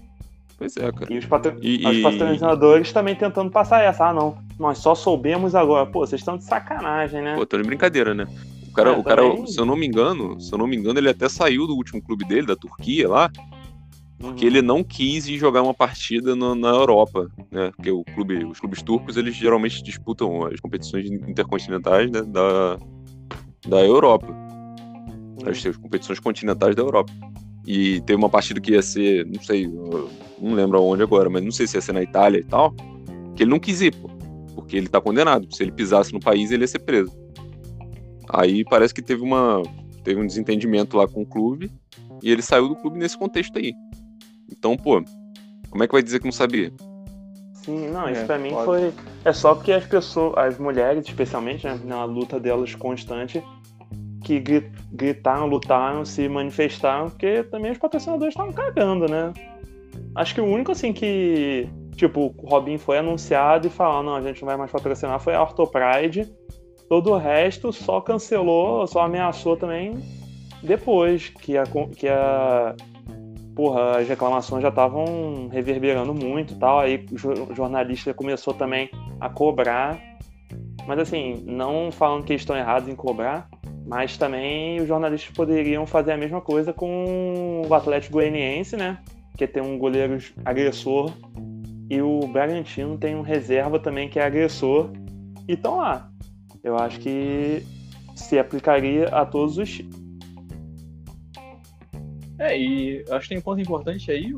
Pois é, cara. E os, patro... e, os patrocinadores e... também tentando passar essa. Ah, não, nós só soubemos agora. Pô, vocês estão de sacanagem, né? Pô, tô de brincadeira, né? O cara, é, o cara se eu não me engano, se eu não me engano, ele até saiu do último clube dele, da Turquia lá, porque ele não quis ir jogar uma partida no, na Europa, né? Porque o clube, os clubes turcos eles geralmente disputam as competições intercontinentais né? da, da Europa, as, as competições continentais da Europa. E teve uma partida que ia ser, não sei, não lembro aonde agora, mas não sei se ia ser na Itália e tal, que ele não quis ir, pô, porque ele tá condenado. Se ele pisasse no país, ele ia ser preso. Aí parece que teve uma teve um desentendimento lá com o clube e ele saiu do clube nesse contexto aí. Então, pô, como é que vai dizer que não sabia? Sim, não, isso é, pra mim pode. foi. É só porque as pessoas, as mulheres, especialmente, né, na luta delas constante, que gritaram, lutaram, se manifestaram, porque também os patrocinadores estavam cagando, né? Acho que o único, assim, que. Tipo, o Robin foi anunciado e falou: não, a gente não vai mais patrocinar, foi a Orthopride. Todo o resto só cancelou, só ameaçou também depois que a, que a porra, as reclamações já estavam reverberando muito tal. Aí o jornalista começou também a cobrar. Mas assim, não falando que eles estão errados em cobrar, mas também os jornalistas poderiam fazer a mesma coisa com o Atlético Goianiense, né? Que tem um goleiro agressor. E o Bragantino tem um reserva também que é agressor. E estão lá. Eu acho que se aplicaria a todos os é, e acho que tem um ponto importante aí,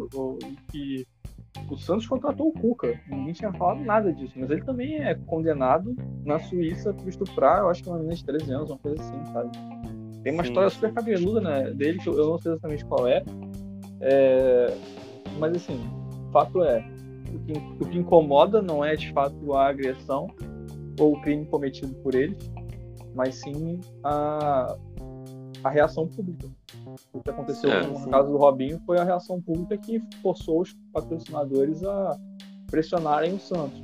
que o Santos contratou o Cuca. Ninguém tinha falado nada disso, mas ele também é condenado na Suíça por estuprar, eu acho que é uma menina de 13 anos, uma coisa assim, sabe? Tem uma Sim. história super cabeluda né, dele, que eu não sei exatamente qual é. é mas assim, o fato é, o que, o que incomoda não é de fato a agressão ou o crime cometido por eles, mas sim a, a reação pública. O que aconteceu é, no sim. caso do Robinho foi a reação pública que forçou os patrocinadores a pressionarem o Santos.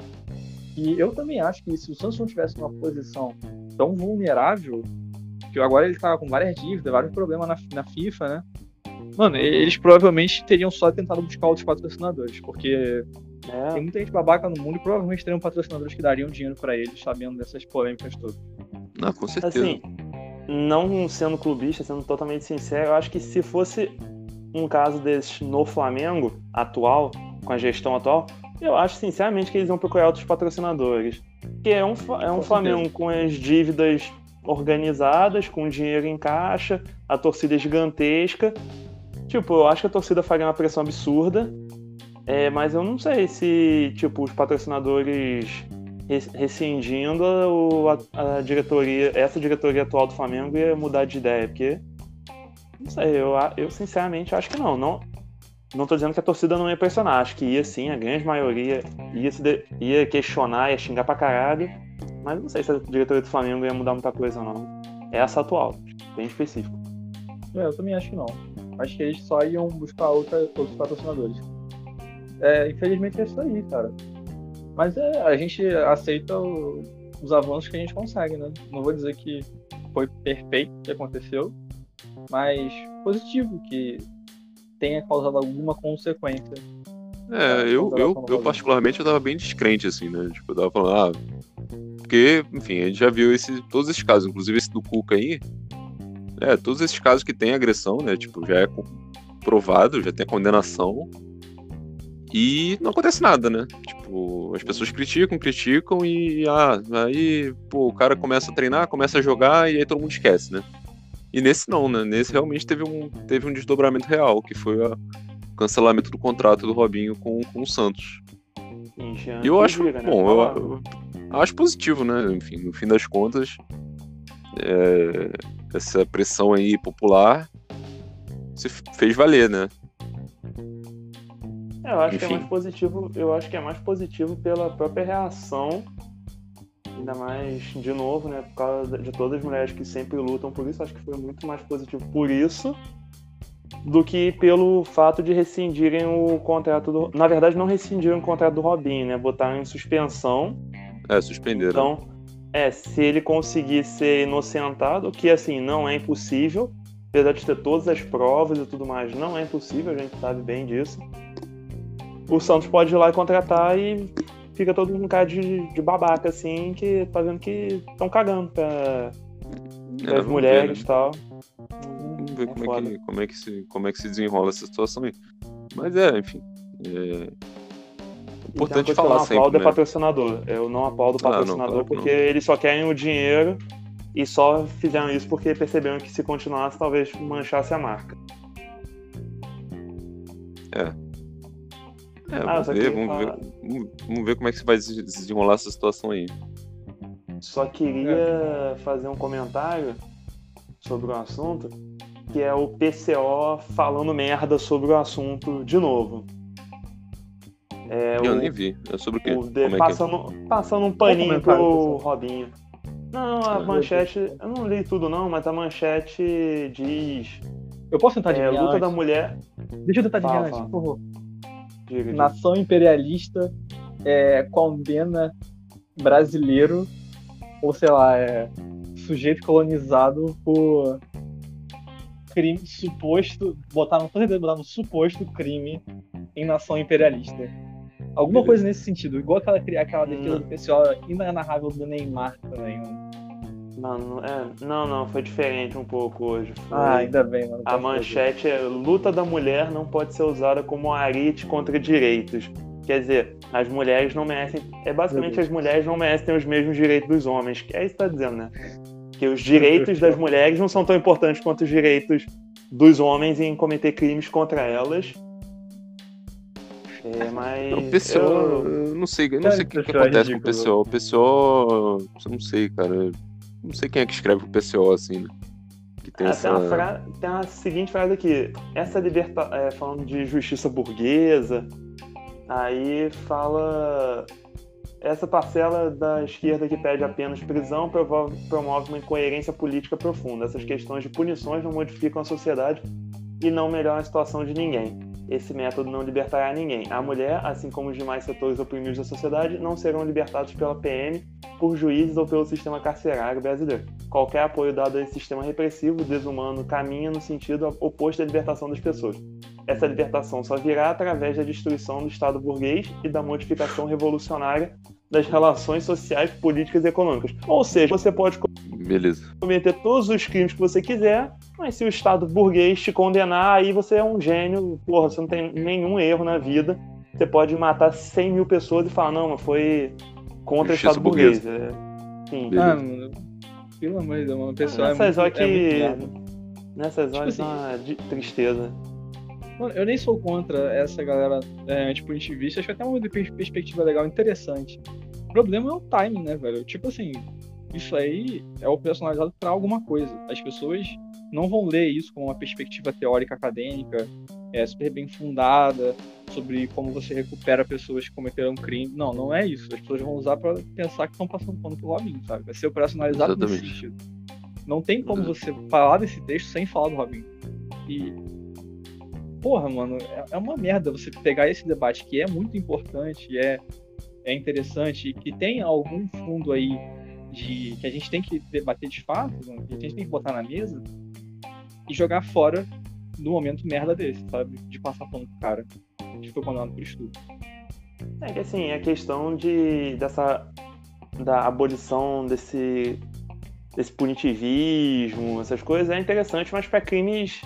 E eu também acho que se o Santos não tivesse uma posição tão vulnerável, que agora ele está com várias dívidas, vários problemas na, na FIFA, né? Mano, eles provavelmente teriam só tentado buscar outros patrocinadores, porque é. tem muita gente babaca no mundo e provavelmente teriam patrocinadores que dariam dinheiro para eles, sabendo dessas polêmicas todas. Não, com certeza. Assim, não sendo clubista, sendo totalmente sincero, eu acho que se fosse um caso desse no Flamengo atual, com a gestão atual, eu acho sinceramente que eles vão procurar outros patrocinadores. Que é um, é um Flamengo com as dívidas organizadas, com dinheiro em caixa, a torcida é gigantesca. Tipo, eu acho que a torcida faria uma pressão absurda. É, mas eu não sei se, tipo, os patrocinadores rescindindo a, a, diretoria, essa diretoria atual do Flamengo ia mudar de ideia, porque não sei, eu, eu sinceramente acho que não. Não, não tô dizendo que a torcida não ia pressionar, acho que ia sim, a grande maioria ia, de, ia questionar, ia xingar pra caralho, mas não sei se a diretoria do Flamengo ia mudar muita coisa ou não. É essa atual, bem específico. É, eu também acho que não. Acho que eles só iam buscar outra, outros patrocinadores. É, infelizmente é isso aí, cara. Mas é, a gente aceita o, os avanços que a gente consegue, né? Não vou dizer que foi perfeito o que aconteceu, mas positivo que tenha causado alguma consequência. É, eu, eu, eu particularmente eu tava bem descrente, assim, né? Tipo, eu tava falando, ah. Porque, enfim, a gente já viu esse, todos esses casos, inclusive esse do Cuca aí. É, todos esses casos que tem agressão, né? Tipo, já é provado, já tem condenação. E não acontece nada, né? Tipo, as pessoas criticam, criticam e ah, aí, pô, o cara começa a treinar, começa a jogar e aí todo mundo esquece, né? E nesse não, né? Nesse realmente teve um, teve um desdobramento real, que foi a, o cancelamento do contrato do Robinho com, com o Santos. E eu acho, né? bom, eu, eu, acho positivo, né? Enfim, no fim das contas, é, essa pressão aí popular se fez valer, né? É, eu acho Enfim. que é mais positivo, eu acho que é mais positivo pela própria reação Ainda mais, de novo, né? Por causa de todas as mulheres que sempre lutam por isso, acho que foi muito mais positivo por isso do que pelo fato de rescindirem o contrato do. Na verdade, não rescindiram o contrato do Robin, né? Botaram em suspensão. É, suspenderam. Então, é, se ele conseguir ser inocentado, que assim, não é impossível, apesar de ter todas as provas e tudo mais, não é impossível, a gente sabe bem disso. O Santos pode ir lá e contratar e fica todo mundo cara de, de babaca, assim, que tá vendo que estão cagando pra, é, as mulheres e né? tal. Vamos ver como é, que, como, é que se, como é que se desenrola essa situação aí. Mas é, enfim. É... Importante falar eu sempre. Eu né? patrocinador. Eu não aplaudo o patrocinador ah, não, claro, porque não. eles só querem o dinheiro e só fizeram isso porque perceberam que se continuasse talvez manchasse a marca. É, é, ah, vamos, ver, vamos, ver, vamos, ver, como é que vai desenrolar essa situação aí. Só queria fazer um comentário sobre o assunto, que é o PCO falando merda sobre o assunto de novo. É eu o, nem vi. É sobre o quê? O de, é, é passando, é? passando um paninho pro Robinho. Não, a manchete. Eu não li tudo não, mas a manchete diz. Eu posso tentar adivinhar? É, luta antes? da mulher. Deixa eu tentar adivinhar antes, por favor. Diga, Nação imperialista é, condena brasileiro, ou sei lá, é, sujeito colonizado por crime suposto, botar no, botar no suposto crime em nação imperialista. Alguma Beleza. coisa nesse sentido, igual aquela, aquela defesa do pessoal inenarrável do Neymar também. Mano, é, não, não, foi diferente um pouco hoje. Foi... Ah, ainda bem, mano. A manchete é luta da mulher não pode ser usada como arite contra direitos. Quer dizer, as mulheres não merecem. É basicamente as mulheres não merecem os mesmos direitos dos homens. É isso que tá dizendo, né? Que os direitos das mulheres não são tão importantes quanto os direitos dos homens em cometer crimes contra elas. É, mas. O pessoal, eu... eu não sei, eu não sei o que, que acontece com o pessoal. O pessoal, eu não sei, cara. Não sei quem é que escreve o PCO assim, né? Que tem, ah, essa... tem, fra... tem uma seguinte frase aqui. Essa liberta... É, falando de justiça burguesa, aí fala. Essa parcela da esquerda que pede apenas prisão promove, promove uma incoerência política profunda. Essas questões de punições não modificam a sociedade e não melhoram a situação de ninguém. Esse método não libertará ninguém. A mulher, assim como os demais setores oprimidos da sociedade, não serão libertados pela PM, por juízes ou pelo sistema carcerário brasileiro. Qualquer apoio dado a esse sistema repressivo, desumano, caminha no sentido oposto à libertação das pessoas. Essa libertação só virá através da destruição do Estado burguês e da modificação revolucionária das relações sociais, políticas e econômicas. Ou seja, você pode Beleza. cometer todos os crimes que você quiser, mas se o Estado burguês te condenar, aí você é um gênio, porra, você não tem nenhum erro na vida. Você pode matar 100 mil pessoas e falar, não, mas foi contra Justiça o Estado burguês. É... Sim. Ah, mano, pelo amor de Deus, mano, pessoal Nessas é muito, que... é Nessas tipo horas, assim, uma tristeza. Mano, eu nem sou contra essa galera é, antipunitivista, acho que até uma perspectiva legal, interessante. O problema é o timing, né, velho? Tipo assim, isso aí é operacionalizado para alguma coisa. As pessoas não vão ler isso como uma perspectiva teórica acadêmica, é, super bem fundada, sobre como você recupera pessoas que cometeram crime. Não, não é isso. As pessoas vão usar para pensar que estão passando pano pelo Robin, sabe? Vai ser operacionalizado Exatamente. nesse sentido. Não tem como você falar desse texto sem falar do Robin. E. Porra, mano, é, é uma merda você pegar esse debate que é muito importante, é, é interessante e que tem algum fundo aí de que a gente tem que debater de fato, que a gente tem que botar na mesa e jogar fora no momento merda desse, sabe? De passar pano pro cara que foi condenado por estupro. É que assim, a questão de dessa da abolição desse desse punitivismo, essas coisas é interessante, mas para crimes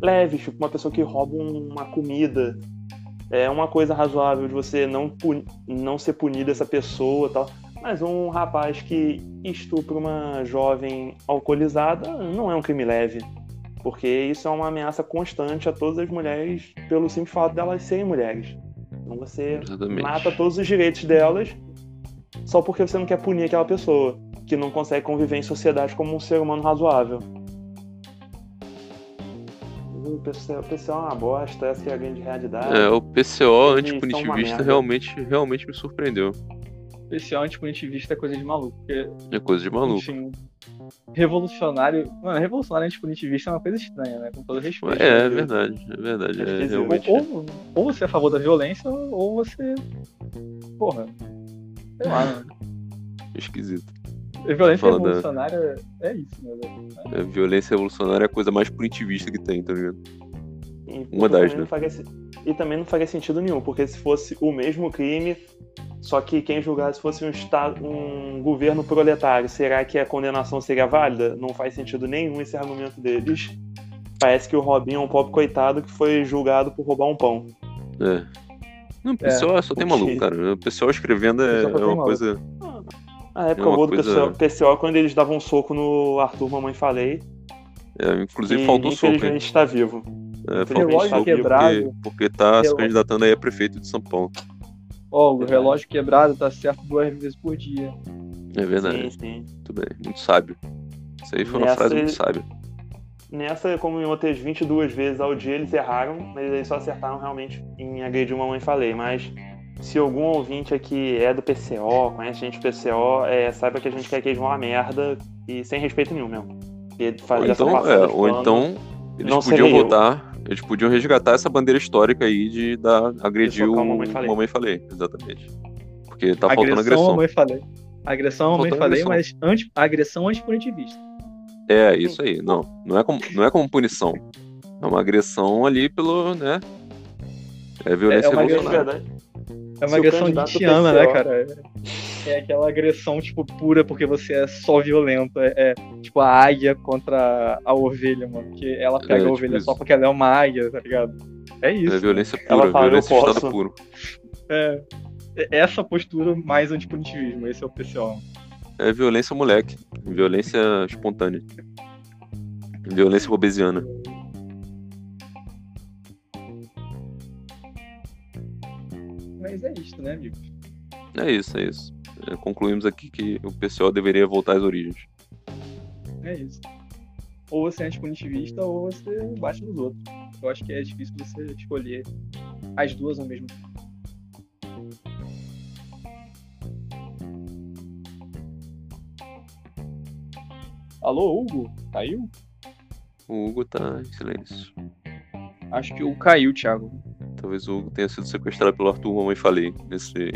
leves, tipo uma pessoa que rouba uma comida, é uma coisa razoável de você não não ser punido essa pessoa, tal. Mas um rapaz que estupra uma jovem alcoolizada não é um crime leve. Porque isso é uma ameaça constante a todas as mulheres pelo simples fato delas serem mulheres. Então você Exatamente. mata todos os direitos delas só porque você não quer punir aquela pessoa que não consegue conviver em sociedade como um ser humano razoável. O PCO, o PCO é uma bosta, essa é a grande realidade. É, o PCO antipunitivista realmente, realmente me surpreendeu. PCO antipunitivista é coisa de maluco. Porque, é coisa de maluco. Enfim, revolucionário. Mano, revolucionário antipunitivista é uma coisa estranha, né? Com todo respeito. É, é verdade, é verdade. É, realmente... ou, ou, você é a favor da violência, ou você. Porra. Sei lá, né? Esquisito. Violência revolucionária da... é isso, né? A violência revolucionária é a coisa mais punitivista que tem, tá ligado? Uma das, né? Faria, e também não faria sentido nenhum, porque se fosse o mesmo crime, só que quem julgasse fosse um, estado, um governo proletário, será que a condenação seria válida? Não faz sentido nenhum esse argumento deles. Parece que o Robinho é um pobre coitado que foi julgado por roubar um pão. É. Não, o pessoal é, só tem maluco, cara. O pessoal escrevendo é, é uma coisa. A época é boa do coisa... pessoal, quando eles davam um soco no Arthur Mamãe Falei. É, inclusive faltou soco. Infelizmente está vivo. É, faltou soco porque, porque tá se candidatando aí a prefeito de São Paulo. Ó, oh, o relógio quebrado tá certo duas vezes por dia. É verdade. Sim, sim. Muito bem, muito sábio. Isso aí foi uma Nessa, frase muito sábia. Nessa, como em outras 22 vezes ao dia, eles erraram, mas eles só acertaram realmente em agredir uma mãe falei. Mas se algum ouvinte aqui é do PCO, conhece gente do PCO, é, saiba que a gente quer que eles vão a merda e sem respeito nenhum mesmo. ou então, é, ou então eles não podiam votar eles podiam resgatar essa bandeira histórica aí de dar, agredir o mamãe falei. mamãe falei. Exatamente. Porque tá agressão, faltando agressão. Mamãe falei. Agressão, mamãe falei, agressão. mas anti, agressão antipunitivista. É, isso aí. Não, não é como, não é como punição. É uma agressão ali pelo, né? É violência é, é uma revolucionária. É uma agressão Tiana, né, cara? É aquela agressão, tipo, pura porque você é só violento. É, é tipo a águia contra a ovelha, mano. Que ela pega é, a tipo ovelha isso. só porque ela é uma águia, tá ligado? É isso. É violência pura, ela fala, violência de estado puro. É. é. Essa postura mais antipunitivismo, esse é o PCO. É violência moleque. Violência espontânea. Violência robesiana. Mas é isso, né, amigo? É isso, é isso. É, concluímos aqui que o PCO deveria voltar às origens. É isso. Ou você é antipunitivista ou você bate nos outros. Eu acho que é difícil você escolher as duas ao mesmo tempo. Alô, Hugo? Caiu? O Hugo tá em silêncio. Acho que o caiu, Thiago. Talvez o Hugo tenha sido sequestrado pelo Arthur, mamãe falei, nesse,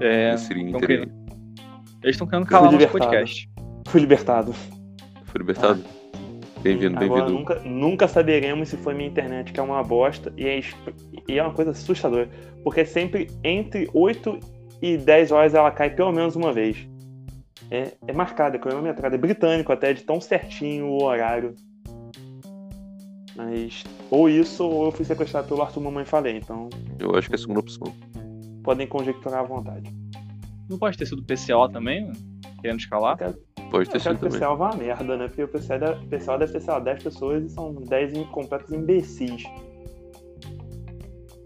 é, nesse interim. Eles estão querendo calar nosso podcast. Fui libertado. Fui libertado? Ah. Bem-vindo, bem-vindo. Nunca, nunca saberemos se foi minha internet, que é uma bosta, e é, e é uma coisa assustadora. Porque sempre entre 8 e 10 horas ela cai pelo menos uma vez. É, é marcada, é cronometrada, é britânico até, de tão certinho o horário. Mas ou isso, ou eu fui sequestrado pelo Arthur Mamãe Falei, então. Eu acho que é a segunda opção. Podem conjecturar à vontade. Não pode ter sido o PCO também, mano? Querendo escalar? Quero... Pode ter sido também. O PCO uma merda, né? Porque o PCO deve, PCO deve ter, sei lá, 10 pessoas e são 10 completos imbecis.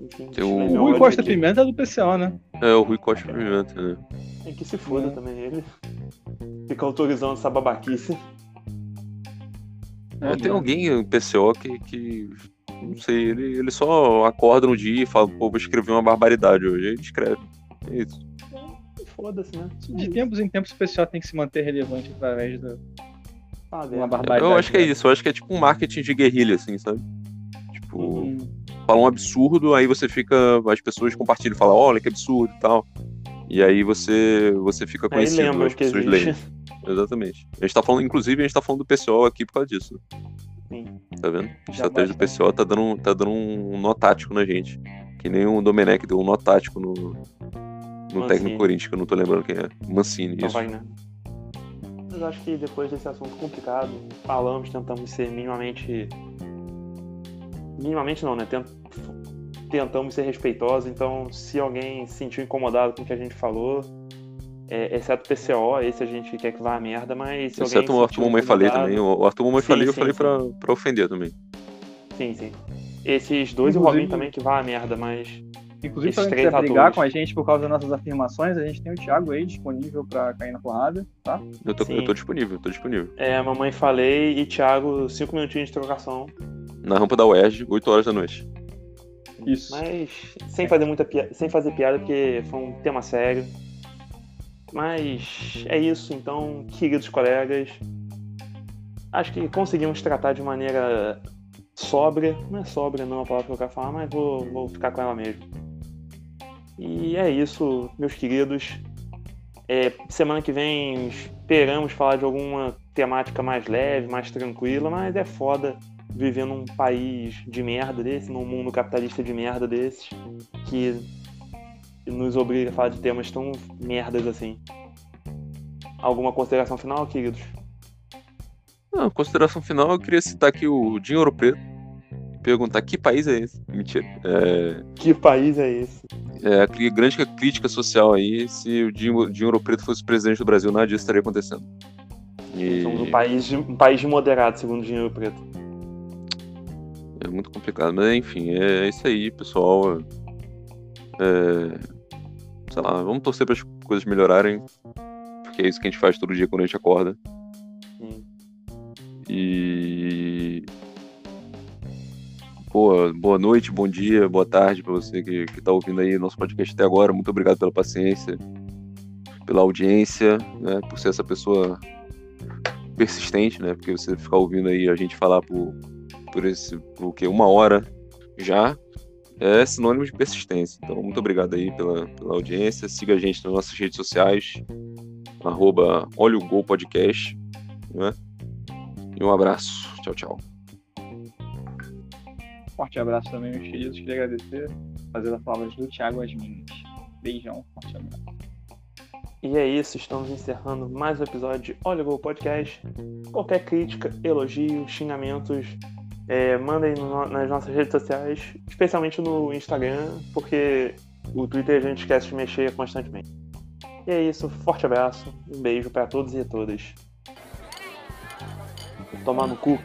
Enfim, Tem o... o Rui Costa aqui. Pimenta é do PCO, né? É, o Rui Costa Pimenta, né? Tem que se foda é. também ele. Fica autorizando essa babaquice. É, tem alguém, um PCO, que, que não sei, ele, ele só acorda no dia e fala, pô, vou escrever uma barbaridade hoje. Aí ele escreve. É isso. Foda-se, né? De tempos em tempos o pessoal tem que se manter relevante através da. Ah, uma barbaridade. Eu acho que é né? isso, eu acho que é tipo um marketing de guerrilha, assim, sabe? Tipo, uhum. fala um absurdo, aí você fica. As pessoas compartilham e falam, olha que absurdo e tal. E aí você, você fica conhecido, as pessoas leem. Exatamente. A gente tá falando, inclusive, a gente tá falando do pessoal aqui por causa disso. Sim. Tá vendo? A estratégia do pessoal tá dando, tá dando um nó tático na gente. Que nem o Domenech deu um nó tático no, no técnico Corinthians, que eu não tô lembrando quem é. Mancini, não isso. Vai, né? Mas acho que depois desse assunto complicado, falamos, tentamos ser minimamente. Minimamente não, né? Tent... Tentamos ser respeitosos, então se alguém se sentiu incomodado com o que a gente falou, é, exceto o PCO, esse a gente quer que vá a merda, mas se Exceto o Arthur Mamãe Falei também. O Arthur Mamãe Falei eu falei pra, pra ofender também. Sim, sim. Esses dois Inclusive... e o Robin também que vá a merda, mas. Inclusive, se alguém quiser brigar com a gente por causa das nossas afirmações, a gente tem o Thiago aí disponível pra cair na porrada, tá? Eu tô, eu tô disponível, tô disponível. É, mamãe falei e Thiago, cinco minutinhos de trocação. Na rampa da UERJ, 8 horas da noite. Isso. Mas sem fazer muita piada, sem fazer piada, porque foi um tema sério. Mas é isso, então, queridos colegas. Acho que conseguimos tratar de maneira sóbria. Não é sóbria, não é a palavra que eu quero falar, mas vou, vou ficar com ela mesmo. E é isso, meus queridos. É, semana que vem esperamos falar de alguma temática mais leve, mais tranquila, mas é foda viver num país de merda desse, num mundo capitalista de merda desse, que nos obriga a falar de temas tão merdas assim. Alguma consideração final, queridos? Não, consideração final, eu queria citar aqui o Dinho Ouro Preto. Perguntar que país é esse? Mentira. É... Que país é esse? É, a grande crítica social aí, se o Dinho, Dinho Ouro Preto fosse presidente do Brasil, nada disso estaria acontecendo. E... Somos um país, de, um país de moderado, segundo o Dinheiro Preto. É muito complicado, mas enfim, é isso aí, pessoal. É, sei lá, vamos torcer para as coisas melhorarem, porque é isso que a gente faz todo dia quando a gente acorda. Sim. E. Boa, boa noite, bom dia, boa tarde para você que, que tá ouvindo aí nosso podcast até agora. Muito obrigado pela paciência, pela audiência, né, por ser essa pessoa persistente, né? Porque você ficar ouvindo aí a gente falar por, por esse, por quê? Uma hora já é sinônimo de persistência. Então, muito obrigado aí pela, pela audiência. Siga a gente nas nossas redes sociais, arroba Olha o Gol Podcast. Né? E um abraço. Tchau, tchau. Forte abraço também, meus queridos. Queria agradecer, fazer as palavras do Thiago Asmins. Beijão, forte abraço. E é isso, estamos encerrando mais um episódio de Olha o Gol Podcast. Qualquer crítica, elogio, xingamentos, é, mandem no, nas nossas redes sociais, especialmente no Instagram, porque o Twitter a gente esquece de mexer constantemente. E é isso, forte abraço, um beijo para todos e todas. Tomar no cu.